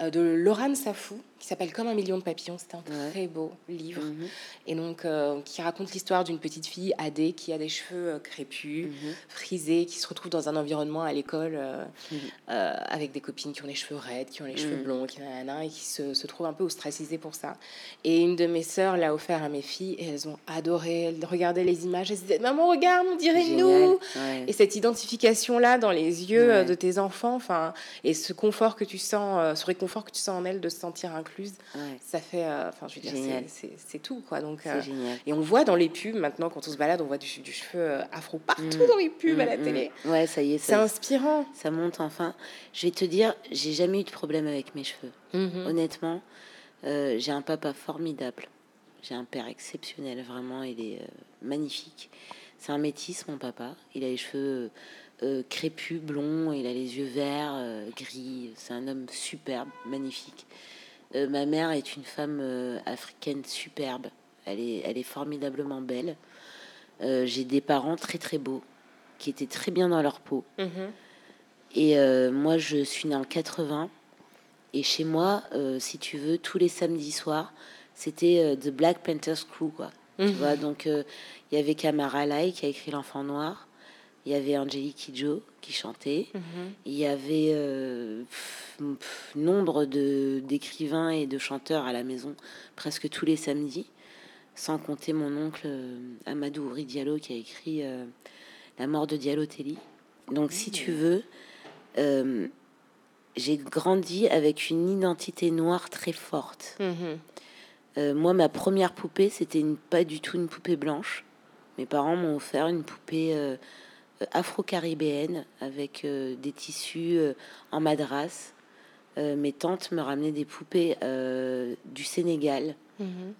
euh, de Laurent Safou, qui s'appelle Comme un million de papillons. C'est un très beau livre. Mhm. Et donc, euh, qui raconte l'histoire d'une petite fille, Adé, qui a des cheveux crépus, mhm. frisés, qui se retrouve dans un environnement à l'école avec des copines qui ont les cheveux raides, qui ont les cheveux blonds, qui et qui se, se trouvent un peu ostracisées pour ça. Et une de mes sœurs l'a offert à mes filles et elles ont adoré. Elles regardaient les images se disaient Maman, regarde, on dirait nous. Et cette identification là dans les yeux euh, de tes enfants, enfin, et ce confort que tu sens, euh, ce réconfort que tu sens en elle de se sentir incluse, ça fait, euh, enfin, je veux dire, c'est tout, quoi. Donc, et on voit dans les pubs maintenant quand on se balade, on voit du, cheveu afro partout mm. dans les pubs à la mm, mm, télé. Ouais, ça y est, c'est inspirant. Ça monte enfin. Je vais te dire, j'ai jamais eu de problème avec mes cheveux. Mm-hmm. Honnêtement, j'ai un papa formidable. J'ai un père exceptionnel, vraiment, il est magnifique. C'est un métis, mon papa. Il a les cheveux euh, crépus, blond, il a les yeux verts, euh, gris. C'est un homme superbe, magnifique. Euh, ma mère est une femme africaine superbe. Elle est, elle est formidablement belle. J'ai des parents très très beaux, qui étaient très bien dans leur peau. Mhm. Et moi, je suis née en 80. Et chez moi, si tu veux, tous les samedis soirs, c'était The Black Panthers Crew, quoi. Tu mhm. vois, donc il y avait Kamara Lai qui a écrit L'Enfant Noir. Il y avait Angelique Kidjo qui chantait. Mhm. Il y avait euh, nombre de d'écrivains et de chanteurs à la maison presque tous les samedis, sans compter mon oncle euh, Amadou Ouri Diallo qui a écrit euh, La mort de Diallo Telly. Donc, si tu veux, j'ai grandi avec une identité noire très forte. Mhm. moi, ma première poupée, c'était pas du tout une poupée blanche. Mes parents m'ont offert une poupée euh, afro-caribéenne avec euh, des tissus euh, en madras. mes tantes me ramenaient des poupées du Sénégal. Mhm.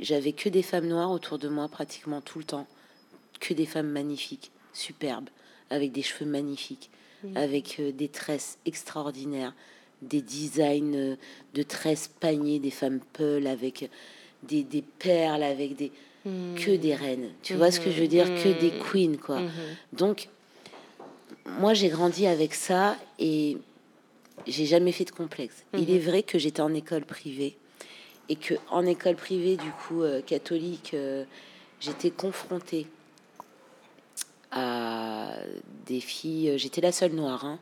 J'avais que des femmes noires autour de moi pratiquement tout le temps, que des femmes magnifiques, superbes, avec des cheveux magnifiques, avec euh, des tresses extraordinaires, des designs euh, de tresses paniers, des femmes peules avec des, des perles, avec des que des reines. Tu vois ce que je veux dire? Que des queens, quoi. Donc, moi, j'ai grandi avec ça et j'ai jamais fait de complexe. Il est vrai que j'étais en école privée et que en école privée, du coup, euh, catholique, euh, j'étais confrontée à des filles. J'étais la seule noire, hein.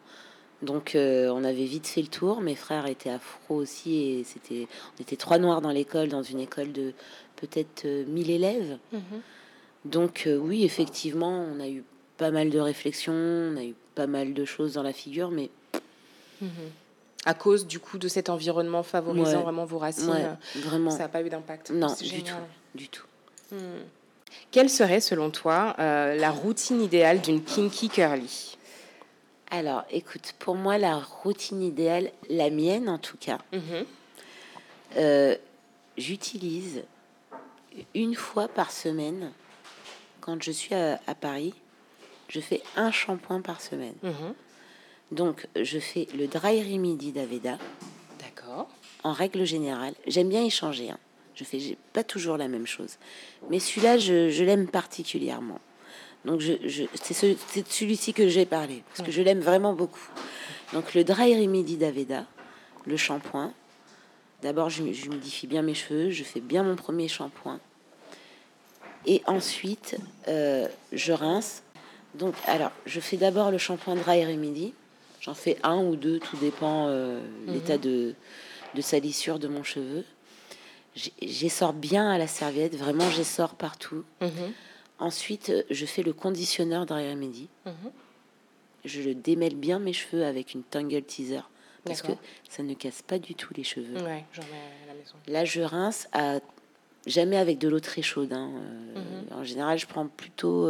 donc euh, on avait vite fait le tour. Mes frères étaient afro aussi et c'était, on était trois noirs dans l'école, dans une école de peut-être 1000 élèves. Mhm. Donc oui, effectivement, on a eu pas mal de réflexions, on a eu pas mal de choses dans la figure, mais mhm à cause du coup de cet environnement favorisant vraiment vos racines, vraiment. ça n'a pas eu d'impact. Non, du tout, du tout. Hmm. Quelle serait selon toi euh, la routine idéale d'une kinky curly? Alors, écoute, pour moi la routine idéale, la mienne en tout cas, mhm. euh, j'utilise une fois par semaine quand je suis à, Paris, je fais un shampoing par semaine. Mhm. Donc, je fais le dry remedy d'Aveda. D'accord. En règle générale, j'aime bien échanger. Hein. Je fais pas toujours la même chose. Mais celui-là, je, l'aime particulièrement. Donc, je, c'est, celui-ci que j'ai parlé, parce que je l'aime vraiment beaucoup. Donc, le dry remedy d'Aveda, le shampoing. D'abord, je, je humidifie bien mes cheveux, je fais bien mon premier shampoing. Et ensuite, euh, je rince. Donc, alors, je fais d'abord le shampoing dry remedy. J'en fais un ou deux, tout dépend euh, mhm. l'état de, de salissure de mon cheveu. J'essore bien à la serviette, vraiment j'essore partout. Mhm. Ensuite, je fais le conditionneur derrière midi. Mhm. Je le démêle bien mes cheveux avec une tangle teaser parce que ça ne casse pas du tout les cheveux. Là, je rince à jamais avec de l'eau très chaude. Hein. Euh, en général, je prends plutôt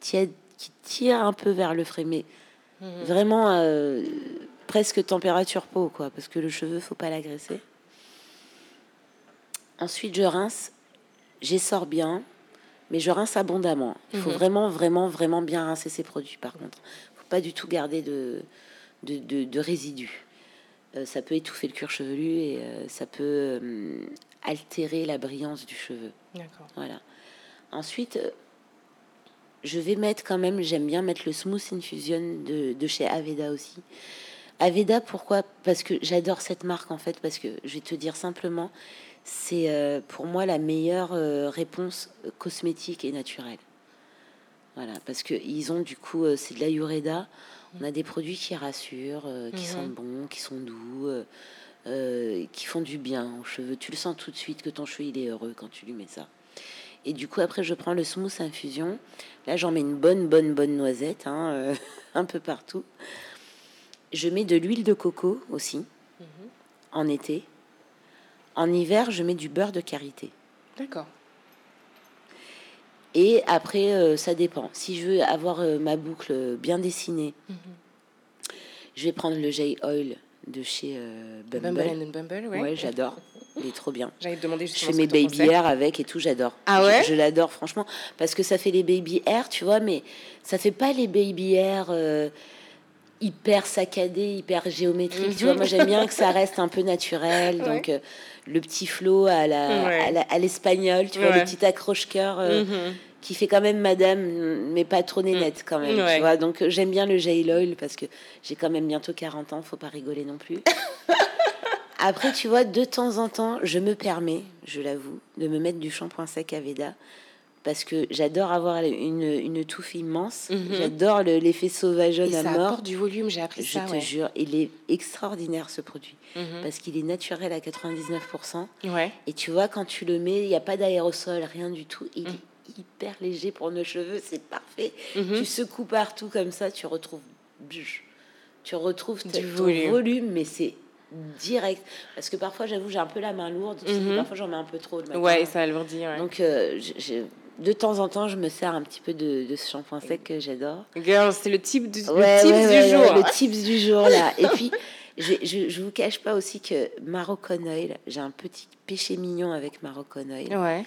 tiède qui tire un peu vers le frais, mais Mhm. Vraiment euh, presque température peau, quoi, parce que le cheveu, faut pas l'agresser. Ensuite, je rince, j'essore bien, mais je rince abondamment. Il faut mhm. vraiment, vraiment, vraiment bien rincer ces produits, par contre. faut pas du tout garder de, de, de, résidus. Euh, ça peut étouffer le cuir chevelu et euh, ça peut altérer la brillance du cheveu. Voilà. Ensuite, je vais mettre quand même, j'aime bien mettre le Smooth Infusion de, de, chez Aveda aussi. Aveda, pourquoi? Parce que j'adore cette marque en fait, parce que je vais te dire simplement, c'est euh, pour moi la meilleure euh, réponse cosmétique et naturelle. Voilà, parce que ils ont du coup, euh, c'est de la Yureda. On a des produits qui rassurent, qui mhm. sont bons, qui sont doux, qui font du bien aux cheveux. Tu le sens tout de suite que ton cheveu il est heureux quand tu lui mets ça. Et du coup, après, je prends le smooth infusion. Là, j'en mets une bonne, bonne, bonne noisette, hein, euh, un peu partout. Je mets de l'huile de coco aussi, mhm. en été. En hiver, je mets du beurre de karité. D'accord. Et après, euh, ça dépend. Si je veux avoir euh, ma boucle bien dessinée, mhm. je vais prendre le J Oil de chez Bumble. Bumble, Bumble ouais j'adore. Il est trop bien. J'allais te demander Je fais mes baby hair avec et tout, j'adore. Ah ouais Je, l'adore, franchement. Parce que ça fait les baby hair, tu vois, mais ça fait pas les baby hair euh, hyper saccadés, hyper géométriques. Tu vois, moi, j'aime bien que ça reste un peu naturel. Donc, euh, le petit flow à l'espagnol, la, à tu vois, le petit accroche-cœur. Euh, mhm. Qui fait quand même madame, mais pas trop nénette quand même. Tu vois Donc j'aime bien le gel oil parce que j'ai quand même bientôt 40 ans, faut pas rigoler non plus. Après, tu vois, de temps en temps, je me permets, je l'avoue, de me mettre du shampoing sec à Veda parce que j'adore avoir une, une touffe immense. Mhm. J'adore l'effet sauvage à ça mort. du volume, j'ai appris ça. Je te jure, il est extraordinaire ce produit mhm. parce qu'il est naturel à 99%. Ouais. Et tu vois, quand tu le mets, il n'y a pas d'aérosol, rien du tout. Il est hyper léger pour nos cheveux, c'est parfait. Tu secoues partout comme ça, tu retrouves, tu retrouves du volume, mais c'est direct. Parce que parfois, j'avoue, j'ai un peu la main lourde. Mhm. Parfois, j'en mets un peu trop. Le matin. Ouais, ça alourdit. Ouais. Donc, euh, de temps en temps, je me sers un petit peu de, ce shampoing sec que j'adore. Girl, c'est le type du, le tips du jour. le tips du jour, là. Et puis, je, je, vous cache pas aussi que Moroccan Oil, j'ai un petit péché mignon avec Moroccan Oil. Ouais.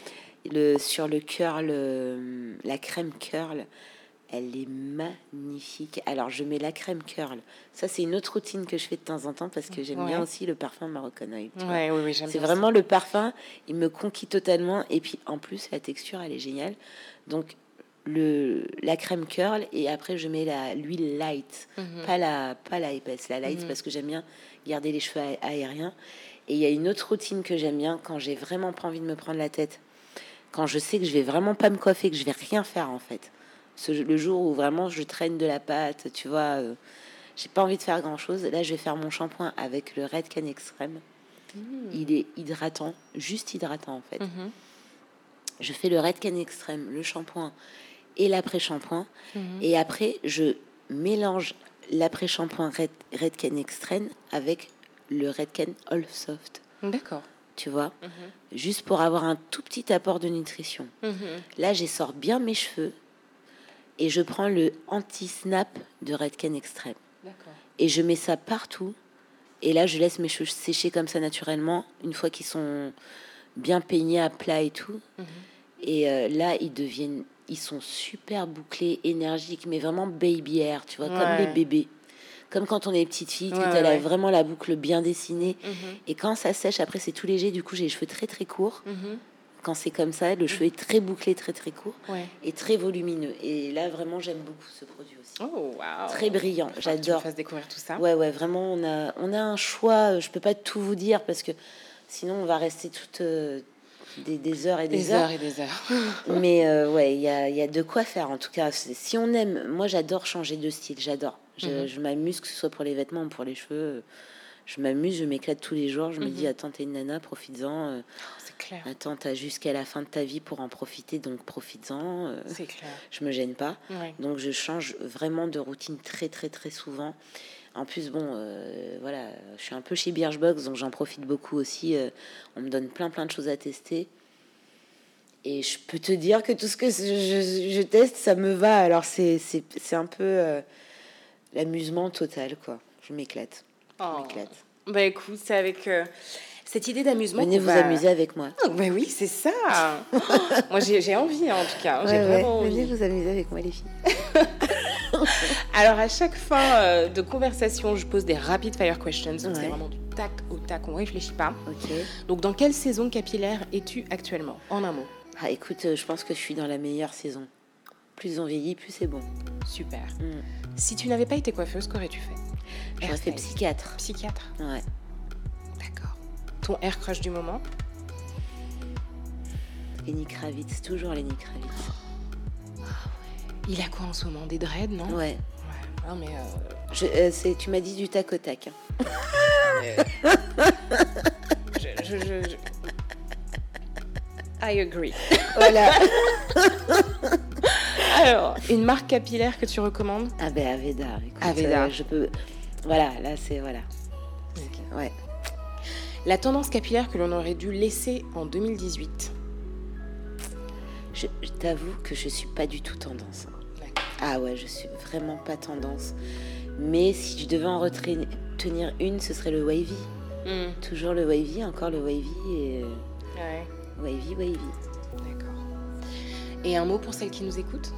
Le, sur le curl, euh, la crème curl, elle est magnifique. Alors, je mets la crème curl. Ça, c'est une autre routine que je fais de temps en temps parce que j'aime bien aussi le parfum Maroccanoïde. Ouais, oui, oui, c'est vraiment le parfum, il me conquit totalement. Et puis, en plus, la texture, elle est géniale. Donc, le, la crème curl et après, je mets l'huile light, mhm. pas, la, pas la épaisse, la light mhm. parce que j'aime bien garder les cheveux aériens. Et il y a une autre routine que j'aime bien quand j'ai vraiment pas envie de me prendre la tête. Quand je sais que je vais vraiment pas me coiffer, que je vais rien faire en fait le jour où vraiment je traîne de la pâte, tu vois, euh, j'ai pas envie de faire grand chose. Là, je vais faire mon shampoing avec le Redken Extreme. Mmh. Il est hydratant, juste hydratant en fait. Mmh. Je fais le Redken Extreme, le shampoing et l'après-shampoing. Mmh. Et après, je mélange l'après-shampoing Red, Redken Extreme avec le Redken All Soft. D'accord. Tu vois, juste pour avoir un tout petit apport de nutrition. Là, j'essore bien mes cheveux et je prends le anti-snap de Redken Extreme. Et je mets ça partout. Et là, je laisse mes cheveux sécher comme ça naturellement, une fois qu'ils sont bien peignés à plat et tout. Mhm. Et euh, là, ils deviennent, ils sont super bouclés, énergiques, mais vraiment baby hair, tu vois, comme les bébés. Comme quand on est petite fille, tu as vraiment la boucle bien dessinée. Mhm. Et quand ça sèche, après, c'est tout léger. Du coup, j'ai les cheveux très très courts. Mhm quand c'est comme ça, le cheveu est très bouclé, très très court et très volumineux. Et là, vraiment, j'aime beaucoup ce produit aussi. Oh, wow. Très brillant, j'adore. Tu découvrir tout ça. Ouais, ouais, vraiment, on a, on a un choix. Je peux pas tout vous dire parce que sinon, on va rester toutes euh, des, heures et des, heures. et des heures. Mais euh, ouais, il y a, y a, de quoi faire en tout cas. Si on aime, moi, j'adore changer de style, j'adore. Je, mhm. je m'amuse, que ce soit pour les vêtements ou pour les cheveux je m'amuse, je m'éclate tous les jours. Je me dis, mhm. attends, t'es une nana, profites-en. Euh, c'est clair. Attends, t'as jusqu'à la fin de ta vie pour en profiter, donc profites-en. Euh, c'est clair. Je me gêne pas. Donc je change vraiment de routine très, très, très souvent. En plus, bon, euh, voilà, je suis un peu chez Birchbox, donc j'en profite beaucoup aussi. on me donne plein, plein de choses à tester. Et je peux te dire que tout ce que je, je teste, ça me va. Alors c'est un peu l'amusement total, quoi. Je m'éclate. Oh. Bah écoute, c'est avec euh, cette idée d'amusement. Venez vous amuser avec moi. Oh, bah oui, c'est ça. moi, j'ai envie hein, en tout cas. J'ai vraiment envie. Venez vous amuser avec moi, les filles. Alors, à chaque fin euh, de conversation, je pose des rapid fire questions. C'est vraiment du tac au tac, on réfléchit pas. Ok. Donc, dans quelle saison capillaire es-tu actuellement? En un mot. Ah, écoute, euh, je pense que je suis dans la meilleure saison. Plus on vieillit, plus c'est bon. Super. Mm. Si tu n'avais pas été coiffeuse, qu'aurais-tu fait J'aurais fait psychiatre. Psychiatre Ouais. D'accord. Ton air crush du moment Lenny Kravitz, toujours Lenny Kravitz. Ah ouais. Il a quoi en ce moment Des dreads, non Ouais. Ouais. Non, mais. Euh... Je, euh, c'est, tu m'as dit du tac au tac. Hein. je, je, je, I agree. Voilà. Alors, une marque capillaire que tu recommandes? Ah ben Aveda. Écoute, Aveda. Euh, je peux. Voilà, là c'est voilà. Ouais. La tendance capillaire que l'on aurait dû laisser en 2018. Je, t'avoue que je suis pas du tout tendance. Ah ouais, je suis vraiment pas tendance. Mais si je devais en retenir une, ce serait le wavy. Hmm. Toujours le wavy, encore le wavy et ouais. wavy, wavy. D'accord. Et un mot pour celles qui nous écoutent?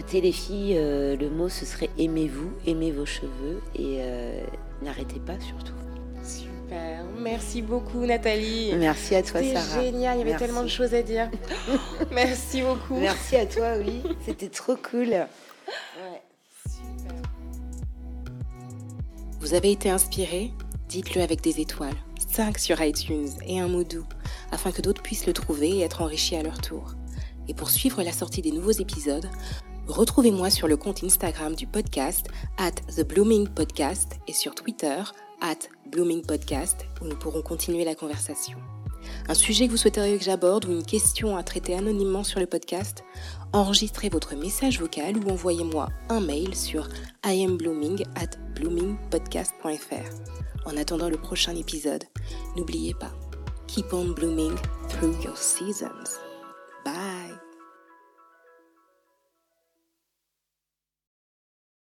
Écoutez les filles, euh, le mot ce serait aimez-vous, aimez vos cheveux et euh, n'arrêtez pas surtout. Super, merci beaucoup Nathalie. Merci à toi Sarah. C'était génial, il y avait tellement de choses à dire. merci beaucoup. Merci à toi, oui, c'était trop cool. Vous avez été inspiré? Dites-le avec des étoiles, 5 sur iTunes et un mot doux, afin que d'autres puissent le trouver et être enrichis à leur tour. Et pour suivre la sortie des nouveaux épisodes, Retrouvez-moi sur le compte Instagram du podcast, at The Blooming Podcast, et sur Twitter, at Blooming Podcast, où nous pourrons continuer la conversation. Un sujet que vous souhaiteriez que j'aborde ou une question à traiter anonymement sur le podcast, enregistrez votre message vocal ou envoyez-moi un mail sur iamblooming at bloomingpodcast.fr. En attendant le prochain épisode, n'oubliez pas, keep on blooming through your seasons. Bye!